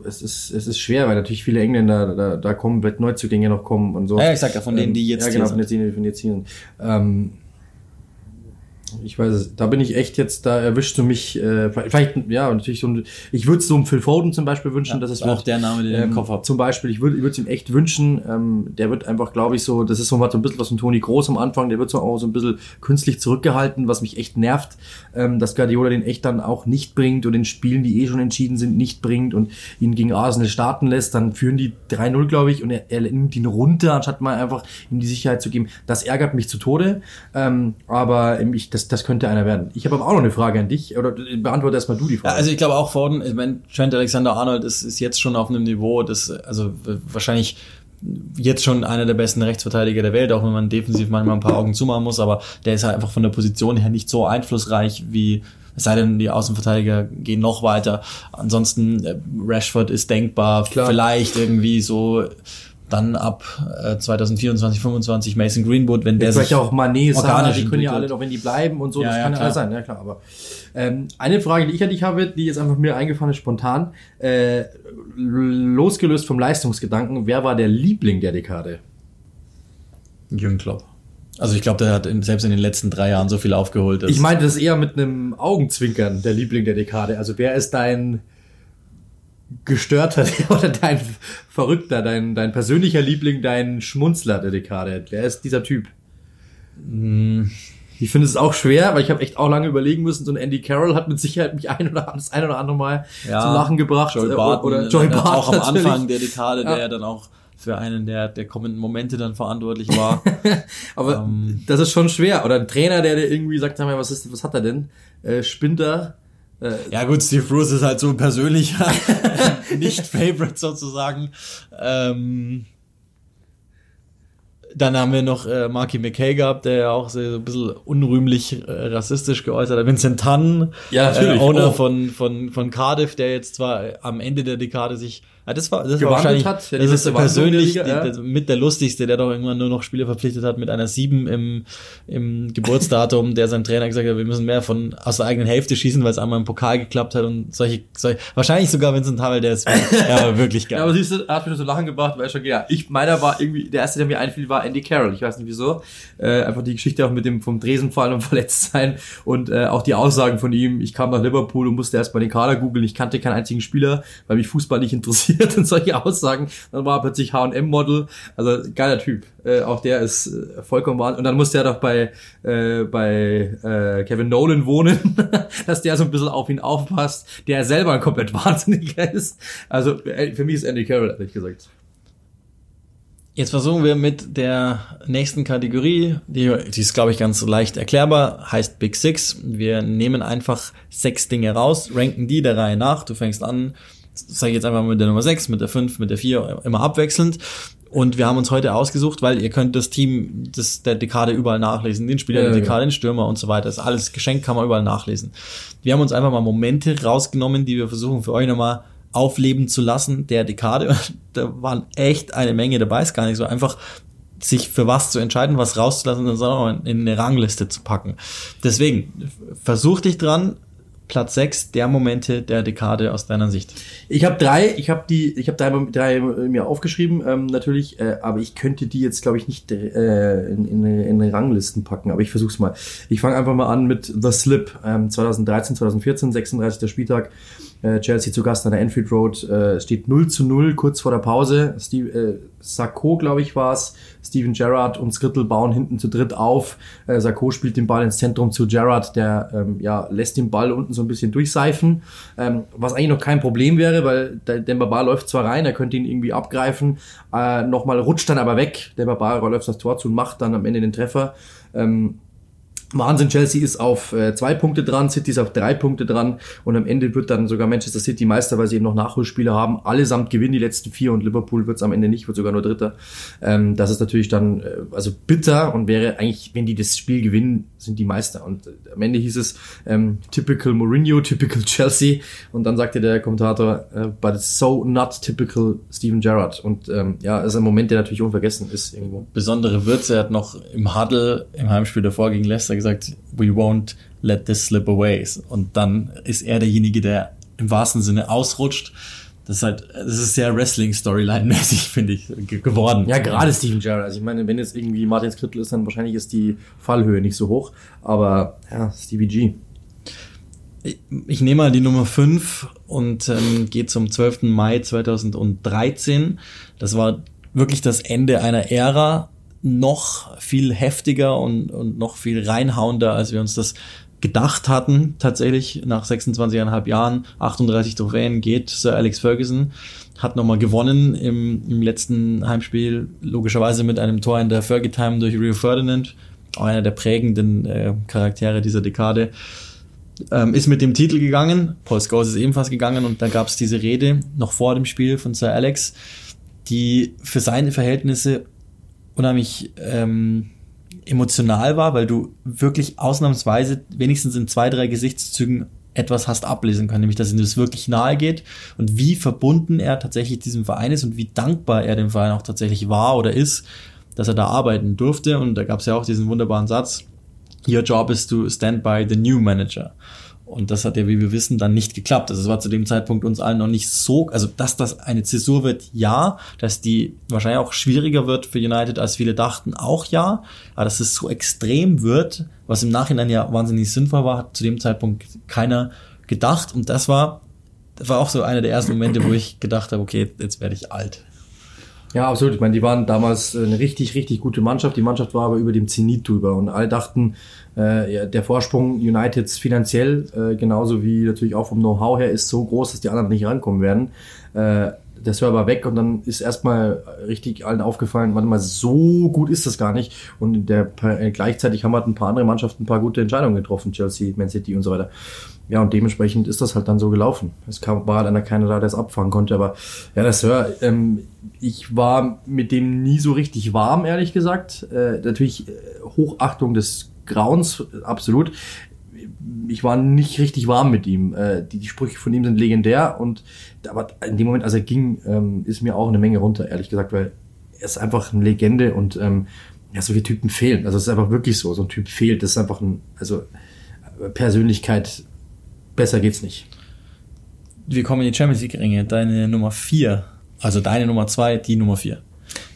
Es ist, es ist schwer, weil natürlich viele Engländer da, da kommen, wird Neuzugänge noch kommen und so. Ja, ich sag ja, von denen, die jetzt ja, hier genau, sind. von denen, die jetzt hier sind. Ähm, ich weiß es, da bin ich echt jetzt, da erwischst du mich, äh, vielleicht, ja, natürlich so ein, ich würde es so einem Phil Foden zum Beispiel wünschen, Ja, dass es auch der Name, den ich im Ähm, Kopf hab. Zum Beispiel, ich würde es ihm echt wünschen, ähm, der wird einfach, glaube ich, so, das ist so mal so ein bisschen was von Toni Groß am Anfang, der wird so auch so ein bisschen künstlich zurückgehalten, was mich echt nervt, ähm, dass Guardiola den echt dann auch nicht bringt und in Spielen, die eh schon entschieden sind, nicht bringt und ihn gegen Arsenal starten lässt, dann führen die 3-0, glaube ich, und er, er nimmt ihn runter, anstatt mal einfach ihm die Sicherheit zu geben. Das ärgert mich zu Tode, ähm, aber ähm, ich, das, das könnte einer werden. Ich habe aber auch noch eine Frage an dich, oder beantworte erstmal du die Ja, Frage. also ich glaube auch Foden, ich meine, Trent Alexander-Arnold ist, ist jetzt schon auf einem Niveau, das also wahrscheinlich jetzt schon einer der besten Rechtsverteidiger der Welt, auch wenn man defensiv manchmal ein paar Augen zumachen muss, aber der ist halt einfach von der Position her nicht so einflussreich wie es sei denn, die Außenverteidiger gehen noch weiter. Ansonsten, äh, Rashford ist denkbar, Klar. vielleicht irgendwie so dann ab äh, 2024, 25 Mason Greenwood, wenn der Jetzt vielleicht sich auch Mané, organisch die können ja alle noch, wenn die bleiben und so, Ja, das ja, kann ja alles sein, ja klar. Aber ähm, eine Frage, die ich an dich habe, die jetzt einfach mir eingefallen ist, spontan, äh, losgelöst vom Leistungsgedanken, wer war der Liebling der Dekade? Jürgen Klopp. Also ich glaube, der hat in, selbst in den letzten drei Jahren so viel aufgeholt. Ich meinte das eher mit einem Augenzwinkern, der Liebling der Dekade. Also wer ist dein gestörter [LAUGHS] oder dein Verrückter, dein, dein persönlicher Liebling, dein Schmunzler der Dekade? Wer ist dieser Typ? Hm. Ich finde es auch schwer, weil ich habe echt auch lange überlegen müssen. So ein Andy Carroll hat mit Sicherheit mich ein oder das ein oder andere Mal Ja, zum Lachen gebracht. Joey Äh, Barton, oder Joy Barton auch am. Anfang der Dekade, der Ja. dann auch für einen der, der kommenden Momente dann verantwortlich war. [LAUGHS] Aber Ähm. das ist schon schwer. Oder ein Trainer, der dir irgendwie sagt, sag mal, was ist, was hat er denn? Äh, Spinter. Äh, ja gut, Steve Bruce ist halt so ein persönlicher [LAUGHS] [LAUGHS] Nicht-Favorite sozusagen. Ähm, dann haben wir noch äh, Marky McKay gehabt, der ja auch so ein bisschen unrühmlich äh, rassistisch geäußert hat. Vincent Tann, Ja. Äh, Owner Oh. von, von, von Cardiff, der jetzt zwar am Ende der Dekade sich, ja, das war, das war wahrscheinlich, hat, ja, die das ist der persönlich Liga, die, ja. das, mit der lustigste, der doch irgendwann nur noch Spieler verpflichtet hat mit einer 7 im, im Geburtsdatum, der seinem Trainer gesagt hat, wir müssen mehr von aus der eigenen Hälfte schießen, weil es einmal im Pokal geklappt hat und solche, solche wahrscheinlich sogar Vincent Havel, der ist [LAUGHS] ja, wirklich geil. Ja, aber siehst du, hat mich so lachen gebracht, weil schon, ja, ich, meiner war irgendwie, der erste, der mir einfiel, war war Andy Carroll. Ich weiß nicht wieso. Äh, einfach die Geschichte auch mit dem vom Dresen fallen und [LAUGHS] verletzt sein und äh, auch die Aussagen von ihm. Ich kam nach Liverpool und musste erst mal den Kader googeln. Ich kannte keinen einzigen Spieler, weil mich Fußball nicht interessiert und solche Aussagen. Dann war er plötzlich H&M-Model. Also geiler Typ. Äh, auch der ist äh, vollkommen wahr. Und dann musste er doch bei äh, bei äh, Kevin Nolan wohnen, [LAUGHS] dass der so ein bisschen auf ihn aufpasst, der selber komplett wahnsinniger ist. Also äh, für mich ist Andy Carroll ehrlich gesagt. Jetzt versuchen wir mit der nächsten Kategorie, die, die ist, glaube ich, ganz leicht erklärbar, heißt Big Six. Wir nehmen einfach sechs Dinge raus, ranken die der Reihe nach. Du fängst an, sag ich jetzt einfach mit der Nummer sechs, mit der fünf, mit der vier, immer abwechselnd. Und wir haben uns heute ausgesucht, weil ihr könnt das Team des, der Dekade überall nachlesen, den Spieler Ja, der ja. Dekade, den Stürmer und so weiter. Das ist alles geschenkt, kann man überall nachlesen. Wir haben uns einfach mal Momente rausgenommen, die wir versuchen für euch nochmal aufleben zu lassen, der Dekade. [LAUGHS] Da waren echt eine Menge dabei, ist gar nicht so einfach sich für was zu entscheiden, was rauszulassen und sondern in eine Rangliste zu packen. Deswegen, versuch dich dran, Platz 6 der Momente der Dekade aus deiner Sicht. Ich habe drei, ich habe die, ich habe drei, drei mir aufgeschrieben, ähm, natürlich, äh, aber ich könnte die jetzt, glaube ich, nicht äh, in, in, in Ranglisten packen, aber ich versuch's mal. Ich fange einfach mal an mit The Slip, ähm, 2013, 2014, 36. Spieltag, äh, Chelsea zu Gast an der Enfield Road, äh, steht 0 zu 0 kurz vor der Pause. Steve, äh, Sakho, glaube ich, war's. Steven Gerrard und Skrittel bauen hinten zu dritt auf. Äh, Sakho spielt den Ball ins Zentrum zu Gerrard, der ähm, ja, lässt den Ball unten so ein bisschen durchseifen, ähm, was eigentlich noch kein Problem wäre, weil der, der Baba läuft zwar rein, er könnte ihn irgendwie abgreifen, äh, nochmal rutscht dann aber weg. Der Baba läuft das Tor zu und macht dann am Ende den Treffer. Ähm, Wahnsinn, Chelsea ist auf äh, zwei Punkte dran, City ist auf drei Punkte dran und am Ende wird dann sogar Manchester City Meister, weil sie eben noch Nachholspiele haben. Allesamt gewinnen die letzten vier und Liverpool wird es am Ende nicht, wird sogar nur Dritter. Ähm, das ist natürlich dann äh, also bitter und wäre eigentlich, wenn die das Spiel gewinnen, sind die Meister. Und äh, am Ende hieß es ähm, typical Mourinho, typical Chelsea und dann sagte der Kommentator, äh, but it's so not typical Steven Gerrard. Und ähm, ja, ist ein Moment, der natürlich unvergessen ist irgendwo. besondere Würze. Hat noch im Huddle im Heimspiel davor gegen Leicester gesagt, we won't let this slip away. Und dann ist er derjenige, der im wahrsten Sinne ausrutscht. Das ist halt, das ist sehr Wrestling-Storyline-mäßig, [LAUGHS] finde ich, ge- geworden. Ja, gerade Steven Gerrard. Also ich meine, wenn jetzt irgendwie Martin Skrittel ist, dann wahrscheinlich ist die Fallhöhe nicht so hoch. Aber ja, Stevie G. Ich, ich nehme mal die Nummer 5 und ähm, gehe zum 12. Mai 2013. Das war wirklich das Ende einer Ära, noch viel heftiger und, und noch viel reinhauender, als wir uns das gedacht hatten. Tatsächlich nach 26,5 Jahren, 38 Trophäen geht Sir Alex Ferguson, hat nochmal gewonnen im, im letzten Heimspiel, logischerweise mit einem Tor in der Fergie-Time durch Rio Ferdinand, auch einer der prägenden äh, Charaktere dieser Dekade ähm, ist mit dem Titel gegangen. Paul Scholes ist ebenfalls gegangen und da gab es diese Rede noch vor dem Spiel von Sir Alex, die für seine Verhältnisse unheimlich ähm, emotional war, weil du wirklich ausnahmsweise wenigstens in zwei, drei Gesichtszügen etwas hast ablesen können, nämlich dass ihm das wirklich nahe geht und wie verbunden er tatsächlich diesem Verein ist und wie dankbar er dem Verein auch tatsächlich war oder ist, dass er da arbeiten durfte. Und da gab es ja auch diesen wunderbaren Satz, Your job is to stand by the new manager. Und das hat ja, wie wir wissen, dann nicht geklappt. Also es war zu dem Zeitpunkt uns allen noch nicht so, also dass das eine Zäsur wird, ja, dass die wahrscheinlich auch schwieriger wird für United, als viele dachten, auch ja, aber dass es so extrem wird, was im Nachhinein ja wahnsinnig sinnvoll war, hat zu dem Zeitpunkt keiner gedacht. Und das war, das war auch so einer der ersten Momente, wo ich gedacht habe, okay, jetzt werde ich alt. Ja, absolut. Ich meine, die waren damals eine richtig, richtig gute Mannschaft. Die Mannschaft war aber über dem Zenit drüber und alle dachten, äh, der Vorsprung Uniteds finanziell, äh, genauso wie natürlich auch vom Know-how her, ist so groß, dass die anderen nicht rankommen werden. Äh, der Server war weg und dann ist erstmal richtig allen aufgefallen, warte mal, so gut ist das gar nicht. Und der, äh, gleichzeitig haben halt ein paar andere Mannschaften ein paar gute Entscheidungen getroffen, Chelsea, Man City und so weiter. Ja, und dementsprechend ist das halt dann so gelaufen. Es kam, war halt einer keiner da, der es abfangen konnte. Aber ja, der Sir, ähm, ich war mit dem nie so richtig warm, ehrlich gesagt. Äh, natürlich äh, Hochachtung des Grauens, absolut. Ich war nicht richtig warm mit ihm. Äh, die, die Sprüche von ihm sind legendär und aber in dem Moment, als er ging, ähm, ist mir auch eine Menge runter, ehrlich gesagt, weil er ist einfach eine Legende und ähm, ja, solche Typen fehlen. Also es ist einfach wirklich so, so ein Typ fehlt. Das ist einfach ein, also Persönlichkeit, besser geht's nicht. Wir kommen in die Champions League Ringe. Deine Nummer vier, also deine Nummer zwei, die Nummer vier.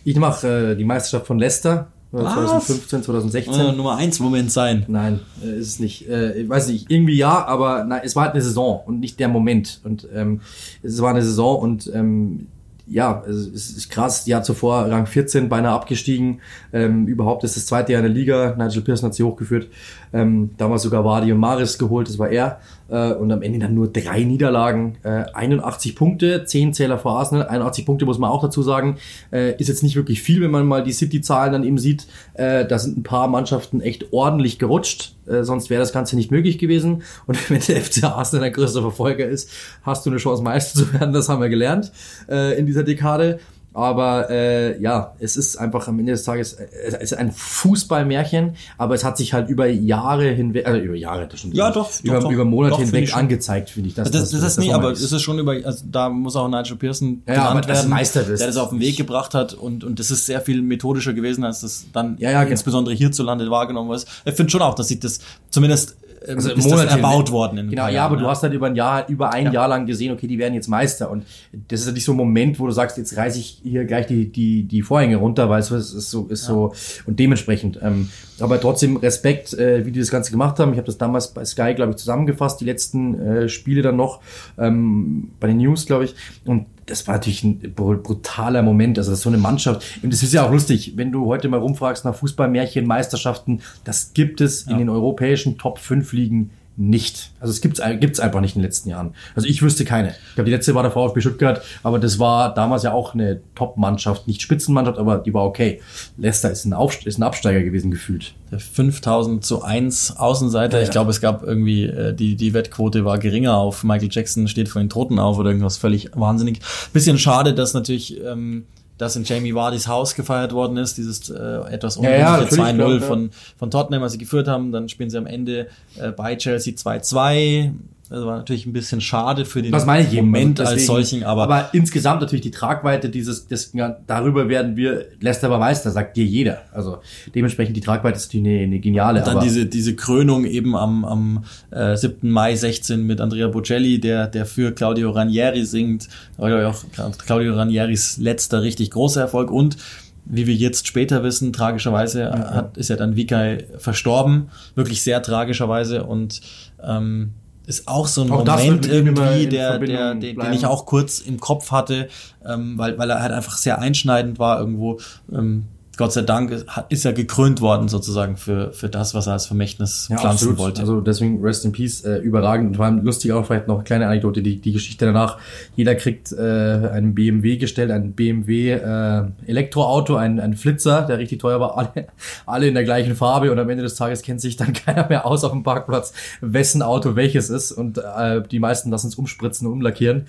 Ich mache äh, die Meisterschaft von Leicester. Was? 2015, 2016. Äh, Nummer eins Moment sein. Nein, äh, ist es nicht. Äh, ich weiß nicht, irgendwie ja, aber nein, es war halt eine Saison und nicht der Moment. Und ähm, es war eine Saison und ähm, ja, es ist krass. Jahr zuvor Rang 14, beinahe abgestiegen. Ähm, überhaupt ist das zweite Jahr in der Liga. Nigel Pearson hat sie hochgeführt. Ähm, damals sogar Vardy und Maris geholt, das war er. Äh, und am Ende dann nur drei Niederlagen, äh, 81 Punkte, 10 Zähler vor Arsenal, 81 Punkte muss man auch dazu sagen. Äh, ist jetzt nicht wirklich viel, wenn man mal die City-Zahlen dann eben sieht. Äh, da sind ein paar Mannschaften echt ordentlich gerutscht. Äh, sonst wäre das Ganze nicht möglich gewesen. Und [LAUGHS] wenn der FC Arsenal der größte Verfolger ist, hast du eine Chance, Meister zu werden. Das haben wir gelernt äh, in dieser Dekade. Aber äh, ja, es ist einfach am Ende des Tages äh, es ist ein Fußballmärchen, aber es hat sich halt über Jahre hinweg, also über Jahre, das stimmt Ja, nicht. doch, über, doch, über Monate Doch, hinweg schon. angezeigt, finde ich. dass Das, das, ist nee, nochmal aber es ist schon über, also da muss auch Nigel Pearson Ja, genannt werden, Meister wirst. der das auf den Weg gebracht hat und, und das ist sehr viel methodischer gewesen, als das dann Ja, ja, genau. insbesondere hierzulande wahrgenommen ist. Ich finde schon auch, dass sich das zumindest ähm, Also ist das Monate erbaut worden. In Genau, ja, Jahren, aber du hast halt über ein Jahr, über ein Ja. Jahr lang gesehen, okay, die werden jetzt Meister und das ist ja nicht so ein Moment, wo du sagst, jetzt reiße ich hier gleich die die die Vorhänge runter, weil es ist so ist so und dementsprechend. Ähm, aber trotzdem Respekt, äh, wie die das Ganze gemacht haben. Ich habe das damals bei Sky, glaube ich, zusammengefasst, die letzten äh, Spiele dann noch ähm, bei den News, glaube ich. Und das war natürlich ein br- brutaler Moment. Also das ist so eine Mannschaft. Und das ist ja auch lustig, wenn du heute mal rumfragst nach Fußballmärchen, Meisterschaften, das gibt es in den europäischen Top 5 Ligen nicht. Also es gibt's gibt's einfach nicht in den letzten Jahren. Also ich wüsste keine. Ich glaube, die letzte war der VfB Stuttgart, aber das war damals ja auch eine Top-Mannschaft, nicht Spitzenmannschaft, aber die war okay. Leicester ist ein, Aufst ist ein Absteiger gewesen gefühlt. Der 5000 zu 1 Außenseiter. Ja, Ich ja. glaube, es gab irgendwie, äh, die, die Wettquote war geringer auf Michael Jackson steht vor den Toten auf oder irgendwas völlig wahnsinnig. Bisschen schade, dass natürlich, ähm, das in Jamie Vardys Haus gefeiert worden ist, dieses äh, etwas Ja, ja, unglückliche natürlich, 2-0 klar, ja. von, von Tottenham, als sie geführt haben. Dann spielen sie am Ende äh, bei Chelsea 2-2. Das war natürlich ein bisschen schade für den Das meine ich eben. Moment Also als deswegen- solchen, aber, aber insgesamt natürlich die Tragweite dieses, des, darüber werden wir, Leicester aber Meister, sagt dir jeder. Also dementsprechend die Tragweite ist eine, eine geniale. dann aber diese, diese Krönung eben am, am äh, 7. Mai 16 mit Andrea Bocelli, der, der für Claudio Ranieri singt. War, auch Claudio Ranieris letzter richtig großer Erfolg und wie wir jetzt später wissen, tragischerweise hat, ist ja dann Vikai verstorben, wirklich sehr tragischerweise und ähm, ist auch so ein Auch Moment irgendwie, der, Verbindung der, den, ich auch kurz im Kopf hatte, ähm, weil, weil er halt einfach sehr einschneidend war irgendwo. Ähm, Gott sei Dank ist- er gekrönt worden sozusagen für, für das, was er als Vermächtnis Ja, pflanzen absolut. wollte. Also deswegen Rest in Peace, äh, überragend. Und vor allem lustig auch vielleicht noch eine kleine Anekdote, die, die Geschichte danach. Jeder kriegt äh, einen BMW gestellt, ein BMW äh, Elektroauto, ein, ein Flitzer, der richtig teuer war, alle, alle in der gleichen Farbe und am Ende des Tages kennt sich dann [LAUGHS] keiner mehr aus auf dem Parkplatz, wessen Auto welches ist und äh, die meisten lassen es umspritzen und umlackieren.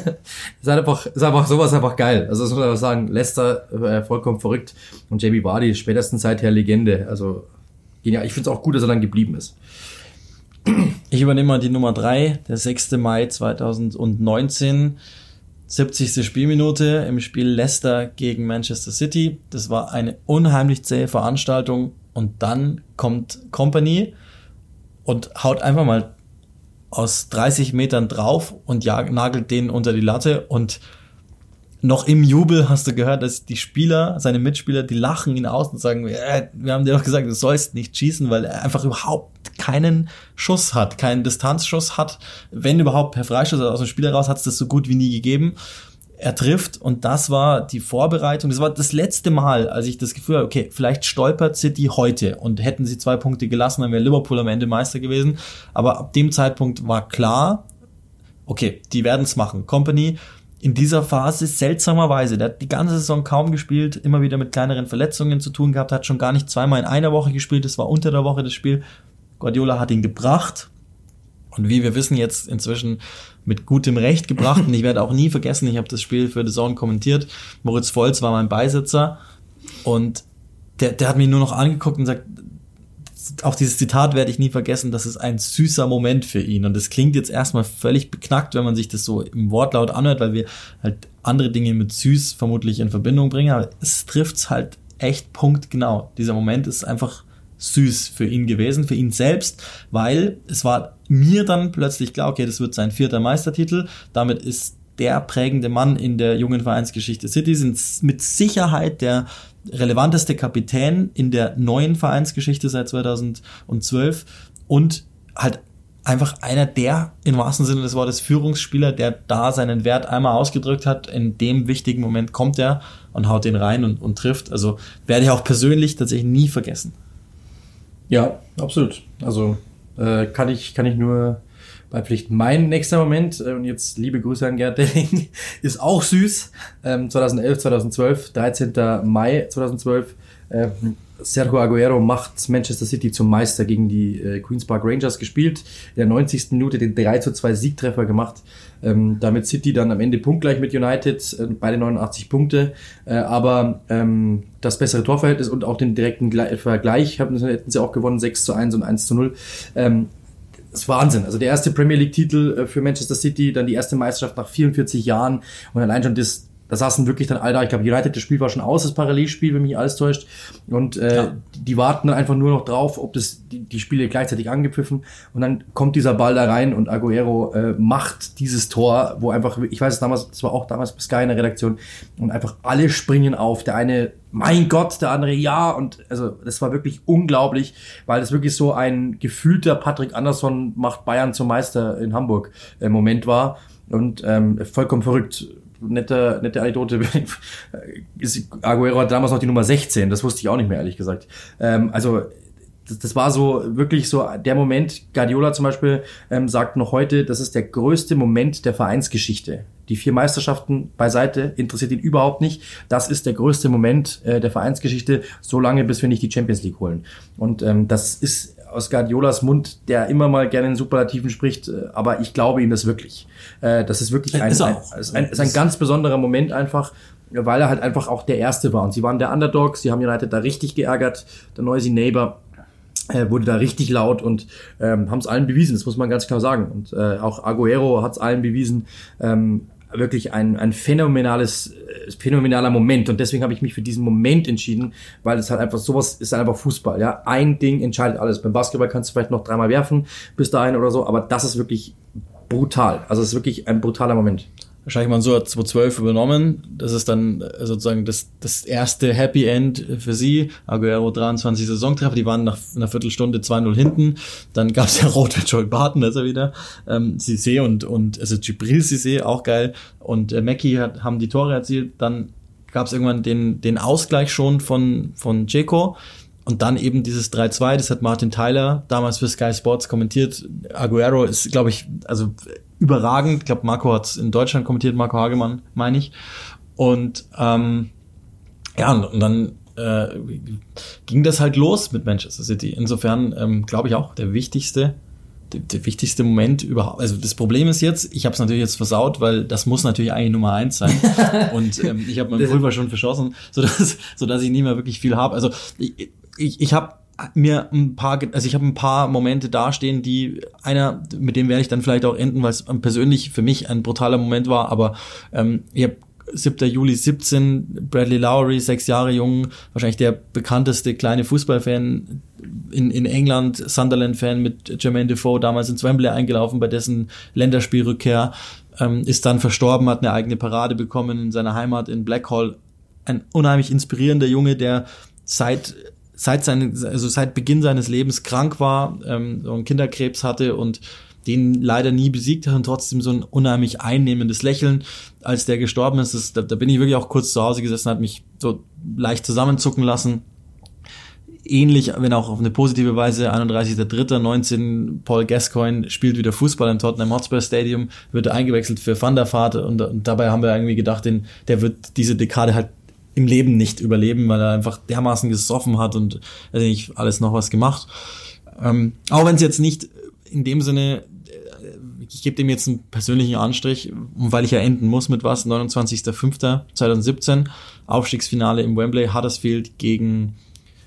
[LAUGHS] ist einfach, ist einfach sowas einfach geil. Also das muss man einfach sagen, Leicester äh, vollkommen verrückt und JB Vardy spätestens seither Legende. Also genial. Ich finde es auch gut, dass er dann geblieben ist. Ich übernehme mal die Nummer drei, der 6. Mai 2019. 70. Spielminute im Spiel Leicester gegen Manchester City. Das war eine unheimlich zähe Veranstaltung und dann kommt Company und haut einfach mal aus 30 Metern drauf und nagelt den unter die Latte und noch im Jubel hast du gehört, dass die Spieler, seine Mitspieler, die lachen ihn aus und sagen, äh, wir haben dir doch gesagt, du sollst nicht schießen, weil er einfach überhaupt keinen Schuss hat, keinen Distanzschuss hat. Wenn überhaupt per Freischuss aus dem Spiel heraus hat es das so gut wie nie gegeben. Er trifft und das war die Vorbereitung. Das war das letzte Mal, als ich das Gefühl hatte, okay, vielleicht stolpert City heute und hätten sie zwei Punkte gelassen, dann wäre Liverpool am Ende Meister gewesen. Aber ab dem Zeitpunkt war klar, okay, die werden es machen. Company in dieser Phase seltsamerweise, der hat die ganze Saison kaum gespielt, immer wieder mit kleineren Verletzungen zu tun gehabt, hat schon gar nicht zweimal in einer Woche gespielt, das war unter der Woche das Spiel. Guardiola hat ihn gebracht. Und wie wir wissen jetzt inzwischen mit gutem Recht gebracht. Und ich werde auch nie vergessen, ich habe das Spiel für The Zone kommentiert, Moritz Volz war mein Beisitzer. Und der, der hat mich nur noch angeguckt und sagt, auch dieses Zitat werde ich nie vergessen, das ist ein süßer Moment für ihn. Und das klingt jetzt erstmal völlig beknackt, wenn man sich das so im Wortlaut anhört, weil wir halt andere Dinge mit süß vermutlich in Verbindung bringen. Aber es trifft's halt echt punktgenau. Dieser Moment ist einfach süß für ihn gewesen, für ihn selbst, weil es war mir dann plötzlich klar, okay, das wird sein vierter Meistertitel. Damit ist der prägende Mann in der jungen Vereinsgeschichte. City sind mit Sicherheit der relevanteste Kapitän in der neuen Vereinsgeschichte seit 2012 und halt einfach einer der, im wahrsten Sinne des Wortes, Führungsspieler, der da seinen Wert einmal ausgedrückt hat. In dem wichtigen Moment kommt er und haut den rein und, und trifft. Also werde ich auch persönlich tatsächlich nie vergessen. Ja, absolut. Also äh, kann ich kann ich nur beipflichten. Mein nächster Moment äh, und jetzt liebe Grüße an Gerd Delling [LAUGHS] ist auch süß. Ähm, 2011, 2012, 13. Mai 2012. Äh, Sergio Aguero macht Manchester City zum Meister gegen die äh, Queens Park Rangers gespielt. In der 90. Minute den 3 zu 2 Siegtreffer gemacht. Ähm, damit City dann am Ende punktgleich mit United, äh, beide 89 Punkte. Äh, aber ähm, das bessere Torverhältnis und auch den direkten Gle Vergleich hätten sie auch gewonnen, 6 zu 1 und 1 zu 0. Ähm, das ist Wahnsinn. Also der erste Premier League-Titel äh, für Manchester City, dann die erste Meisterschaft nach 44 Jahren und allein schon das, da saßen wirklich dann all da. Ich glaube, United, das Spiel war schon aus, das Parallelspiel, wenn mich alles täuscht. Und äh, Ja. die warten dann einfach nur noch drauf, ob das die, die Spiele gleichzeitig angepfiffen. Und dann kommt dieser Ball da rein und Aguero äh, macht dieses Tor, wo einfach, ich weiß es damals, das war auch damals bei Sky in der Redaktion, und einfach alle springen auf. Der eine, mein Gott, der andere, ja. Und also das war wirklich unglaublich, weil das wirklich so ein gefühlter Patrick Andersson macht Bayern zum Meister in Hamburg äh, Moment war. Und ähm, vollkommen verrückt nette, nette Anekdote. [LAUGHS] Ist- Aguero hat damals noch die Nummer 16, das wusste ich auch nicht mehr, ehrlich gesagt. Ähm, also, das, das war so wirklich so der Moment, Guardiola zum Beispiel ähm, sagt noch heute, das ist der größte Moment der Vereinsgeschichte. Die vier Meisterschaften beiseite interessiert ihn überhaupt nicht. Das ist der größte Moment äh, der Vereinsgeschichte, so lange, bis wir nicht die Champions League holen. Und ähm, das ist aus Guardiolas Mund, der immer mal gerne in Superlativen spricht, äh, aber ich glaube ihm das wirklich. Äh, das ist wirklich ein, Ist ein, ein, ist ein ganz besonderer Moment einfach, weil er halt einfach auch der Erste war. Und sie waren der Underdog, sie haben United da richtig geärgert, der Noisy Neighbor äh, wurde da richtig laut und ähm, haben es allen bewiesen, das muss man ganz klar sagen. Und äh, auch Aguero hat es allen bewiesen. Ähm, wirklich ein, ein phänomenales, äh, phänomenaler Moment. Und deswegen habe ich mich für diesen Moment entschieden, weil es halt einfach sowas ist einfach Fußball. Ja, ein Ding entscheidet alles. Beim Basketball kannst du vielleicht noch dreimal werfen bis dahin oder so, aber das ist wirklich brutal. Also es ist wirklich ein brutaler Moment. Wahrscheinlich mal so hat 2012 übernommen. Das ist dann äh, sozusagen das, das erste Happy End für sie. Aguero 23 Saisontreffer, die waren nach einer Viertelstunde 2-0 hinten. Dann gab es ja [LAUGHS] Rot für Joel Barton, er wieder. Ähm, Cissé und, und also Gibril Cissé, auch geil. Und äh, Mackie hat, haben die Tore erzielt. Dann gab es irgendwann den, den Ausgleich schon von, von Dzeko. Und dann eben dieses 3-2, das hat Martin Tyler damals für Sky Sports kommentiert. Aguero ist, glaube ich, also überragend. Ich glaube, Marco hat es in Deutschland kommentiert, Marco Hagemann, meine ich. Und ähm, ja, und, und dann äh, ging das halt los mit Manchester City. Insofern ähm, glaube ich auch der wichtigste, der, der wichtigste Moment überhaupt. Also das Problem ist jetzt, ich habe es natürlich jetzt versaut, weil das muss natürlich eigentlich Nummer eins sein. [LAUGHS] und ähm, ich habe mein Pulver schon verschossen, [LAUGHS] sodass, sodass ich nie mehr wirklich viel habe. Also ich, ich, ich habe mir ein paar, also ich habe ein paar Momente dastehen, die einer, mit dem werde ich dann vielleicht auch enden, weil es persönlich für mich ein brutaler Moment war, aber ähm, ich habe 7. Juli 17, Bradley Lowry, sechs Jahre jung, wahrscheinlich der bekannteste kleine Fußballfan in, in England, Sunderland-Fan mit Jermaine Defoe, damals ins Wembley eingelaufen bei dessen Länderspielrückkehr, ähm, ist dann verstorben, hat eine eigene Parade bekommen in seiner Heimat in Blackhall. Ein unheimlich inspirierender Junge, der seit seit seine, also seit Beginn seines Lebens krank war, ähm, einen Kinderkrebs hatte und den leider nie besiegt hat und trotzdem so ein unheimlich einnehmendes Lächeln, als der gestorben ist. Das, da, da bin ich wirklich auch kurz zu Hause gesessen, hat mich so leicht zusammenzucken lassen. Ähnlich, wenn auch auf eine positive Weise, 31.03.19, Paul Gascoigne spielt wieder Fußball im Tottenham Hotspur Stadium, wird eingewechselt für Van der Vaart und, und dabei haben wir irgendwie gedacht, den, der wird diese Dekade halt im Leben nicht überleben, weil er einfach dermaßen gesoffen hat und er hat nicht alles noch was gemacht. Ähm, auch wenn es jetzt nicht in dem Sinne, äh, ich gebe dem jetzt einen persönlichen Anstrich, weil ich ja enden muss mit was, 29.05.2017, Aufstiegsfinale im Wembley, Huddersfield gegen,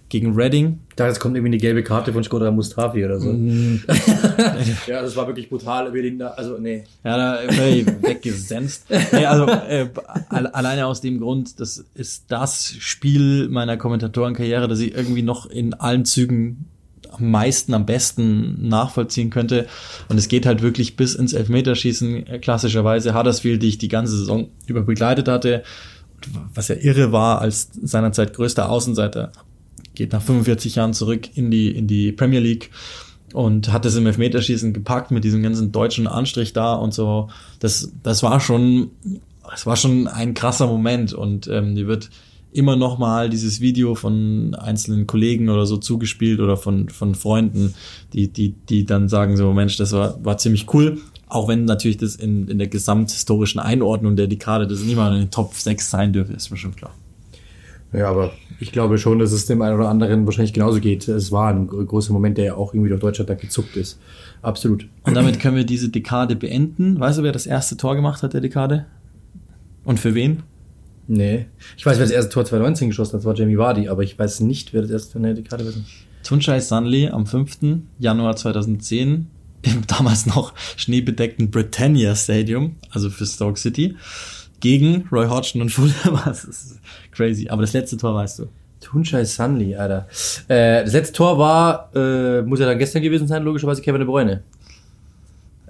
gegen Reading. Da jetzt kommt irgendwie eine gelbe Karte von Skoda Mustafi oder so. [LAUGHS] ja, das war wirklich brutal. Den da, also nee. Ja, da völlig weggesenzt. [LAUGHS] Nee, also äh, alle- alleine aus dem Grund, das ist das Spiel meiner Kommentatorenkarriere, das ich irgendwie noch in allen Zügen am meisten, am besten nachvollziehen könnte. Und es geht halt wirklich bis ins Elfmeterschießen. Klassischerweise Huddersfield, die ich die ganze Saison über begleitet hatte, was ja irre war als seinerzeit größter Außenseiter, geht nach 45 Jahren zurück in die, in die Premier League und hat es im Elfmeterschießen gepackt mit diesem ganzen deutschen Anstrich da und so. Das, das war schon, das war schon ein krasser Moment und ähm, die wird immer noch mal dieses Video von einzelnen Kollegen oder so zugespielt oder von, von Freunden, die, die, die dann sagen so, Mensch, das war, war ziemlich cool. Auch wenn natürlich das in, in der gesamthistorischen Einordnung der Dekade das niemand in den Top 6 sein dürfte, ist mir schon klar. Ja, aber ich glaube schon, dass es dem einen oder anderen wahrscheinlich genauso geht. Es war ein großer Moment, der ja auch irgendwie durch Deutschland da gezuckt ist. Absolut. Und damit können wir diese Dekade beenden. Weißt du, wer das erste Tor gemacht hat der Dekade? Und für wen? Nee. Ich weiß, wer das erste Tor 2019 geschossen hat, das war Jamie Vardy, aber ich weiß nicht, wer das erste in der Dekade war. Tunchai Sunley am 5. Januar 2010 im damals noch schneebedeckten Britannia Stadium, also für Stoke City, gegen Roy Hodgson und [LAUGHS] Fulham. Das ist crazy. Aber das letzte Tor weißt du. Tunchai Sunley, Alter. Äh, das letzte Tor war, äh, muss ja dann gestern gewesen sein, logischerweise Kevin De Bruyne.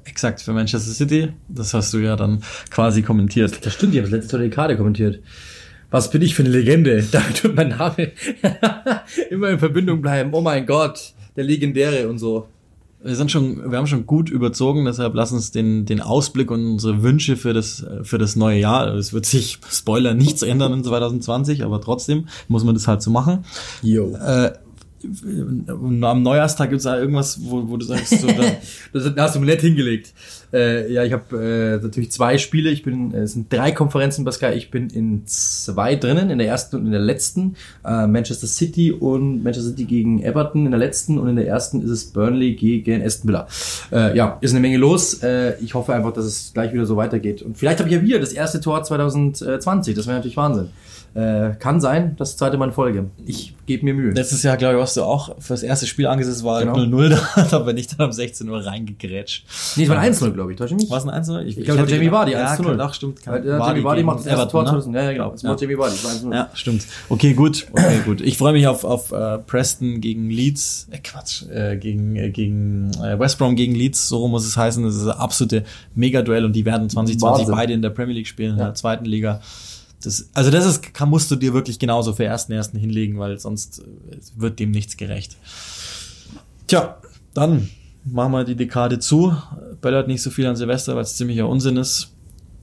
Exakt, für Manchester City. Das hast du ja dann quasi kommentiert. Das stimmt, ich habe das letzte Tor der Dekade kommentiert. Was bin ich für eine Legende? [LAUGHS] Damit wird mein Name [LAUGHS] immer in Verbindung bleiben. Oh mein Gott, der Legendäre und so. Wir sind schon, wir haben schon gut überzogen, deshalb lass uns den, den Ausblick und unsere Wünsche für das, für das neue Jahr. Es wird sich, [LAUGHS] Spoiler, nichts ändern in 2020, aber trotzdem muss man das halt so machen. Yo. Äh, am Neujahrstag gibt's da irgendwas, wo, wo du sagst, so, da, [LAUGHS] Das hast du mir nett hingelegt. Äh, ja, ich habe äh, natürlich zwei Spiele. Ich bin, äh, es sind drei Konferenzen bei. Ich bin in zwei drinnen, in der ersten und in der letzten. Äh, Manchester City und Manchester City gegen Everton in der letzten und in der ersten ist es Burnley gegen Aston Villa. Äh, ja, ist eine Menge los. Äh, ich hoffe einfach, dass es gleich wieder so weitergeht. Und vielleicht habe ich ja wieder das erste Tor 2020. Das wäre natürlich Wahnsinn. Äh, kann sein, das zweite Mal in Folge. Ich gebe mir Mühe. letztes Jahr, glaube ich, warst du auch für das erste Spiel angesetzt, war Genau. 0-0 [LAUGHS] da, da bin ich dann um 16 Uhr reingegrätscht. Nee, es war ein 1-0, glaube ich. Täusche ich mich? War es ein 1-0? Ich glaube, hätte Jamie Vardy, ja, 1 zu klar, 0. Doch, stimmt. Weil, äh, Jamie Vardy macht das erste Everton, Tor ne? 2000. Ja, ja, genau. Das Ja. macht Jamie Vardy. 1-0. Ja, stimmt. Okay, gut. Okay, gut. Ich freue mich auf, auf äh, Preston gegen Leeds. Äh, Quatsch. Äh, gegen äh, gegen äh, West Brom gegen Leeds. So muss es heißen. Das ist ein absolute Mega-Duell und die werden 2020 Wahnsinn. beide in der Premier League spielen, in Ja. der zweiten Liga. Das, also das ist, kann, musst du dir wirklich genauso für ersten ersten hinlegen, weil sonst äh, wird dem nichts gerecht. Tja, dann machen wir die Dekade zu. Böllert nicht so viel an Silvester, weil es ziemlicher Unsinn ist.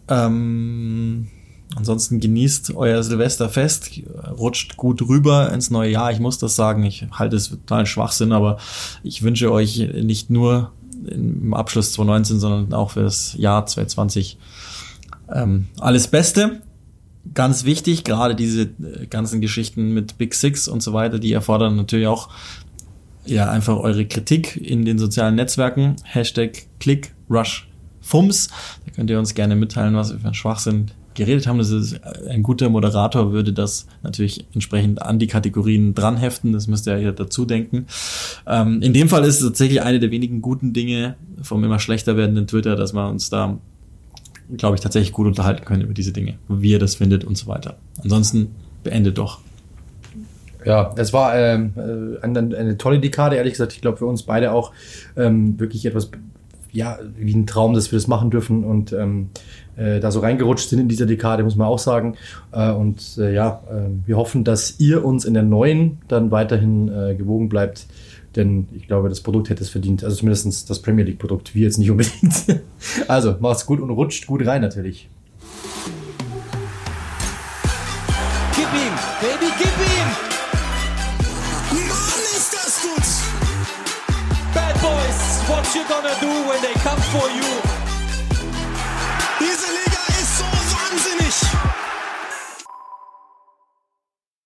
Ähm, ansonsten genießt euer Silvesterfest, rutscht gut rüber ins neue Jahr. Ich muss das sagen, ich halte es total Schwachsinn, aber ich wünsche euch nicht nur im Abschluss 2019, sondern auch für das Jahr 2020 ähm, alles Beste. Ganz wichtig, gerade diese äh, ganzen Geschichten mit Big Six und so weiter, die erfordern natürlich auch ja einfach eure Kritik in den sozialen Netzwerken. Hashtag Click Rush Fums. Da könnt ihr uns gerne mitteilen, was wir für einen Schwachsinn geredet haben. Das ist ein guter Moderator würde das natürlich entsprechend an die Kategorien dranheften. Das müsst ihr ja dazu denken. Ähm, in dem Fall ist es tatsächlich eine der wenigen guten Dinge vom immer schlechter werdenden Twitter, dass wir uns da glaube ich, tatsächlich gut unterhalten können über diese Dinge, wie ihr das findet und so weiter. Ansonsten beendet doch. Ja, es war ähm, äh, eine, eine tolle Dekade, ehrlich gesagt. Ich glaube für uns beide auch ähm, wirklich etwas, ja, wie ein Traum, dass wir das machen dürfen und ähm, äh, da so reingerutscht sind in dieser Dekade, muss man auch sagen. Äh, und äh, ja, äh, wir hoffen, dass ihr uns in der neuen dann weiterhin äh, gewogen bleibt. Denn ich glaube, das Produkt hätte es verdient. Also zumindest das Premier League Produkt, wir jetzt nicht unbedingt. [LAUGHS] also macht's gut und rutscht gut rein natürlich. Gib ihm, Baby, gib ihm! Mann, ist das gut! Bad Boys, what you gonna do when they come for you?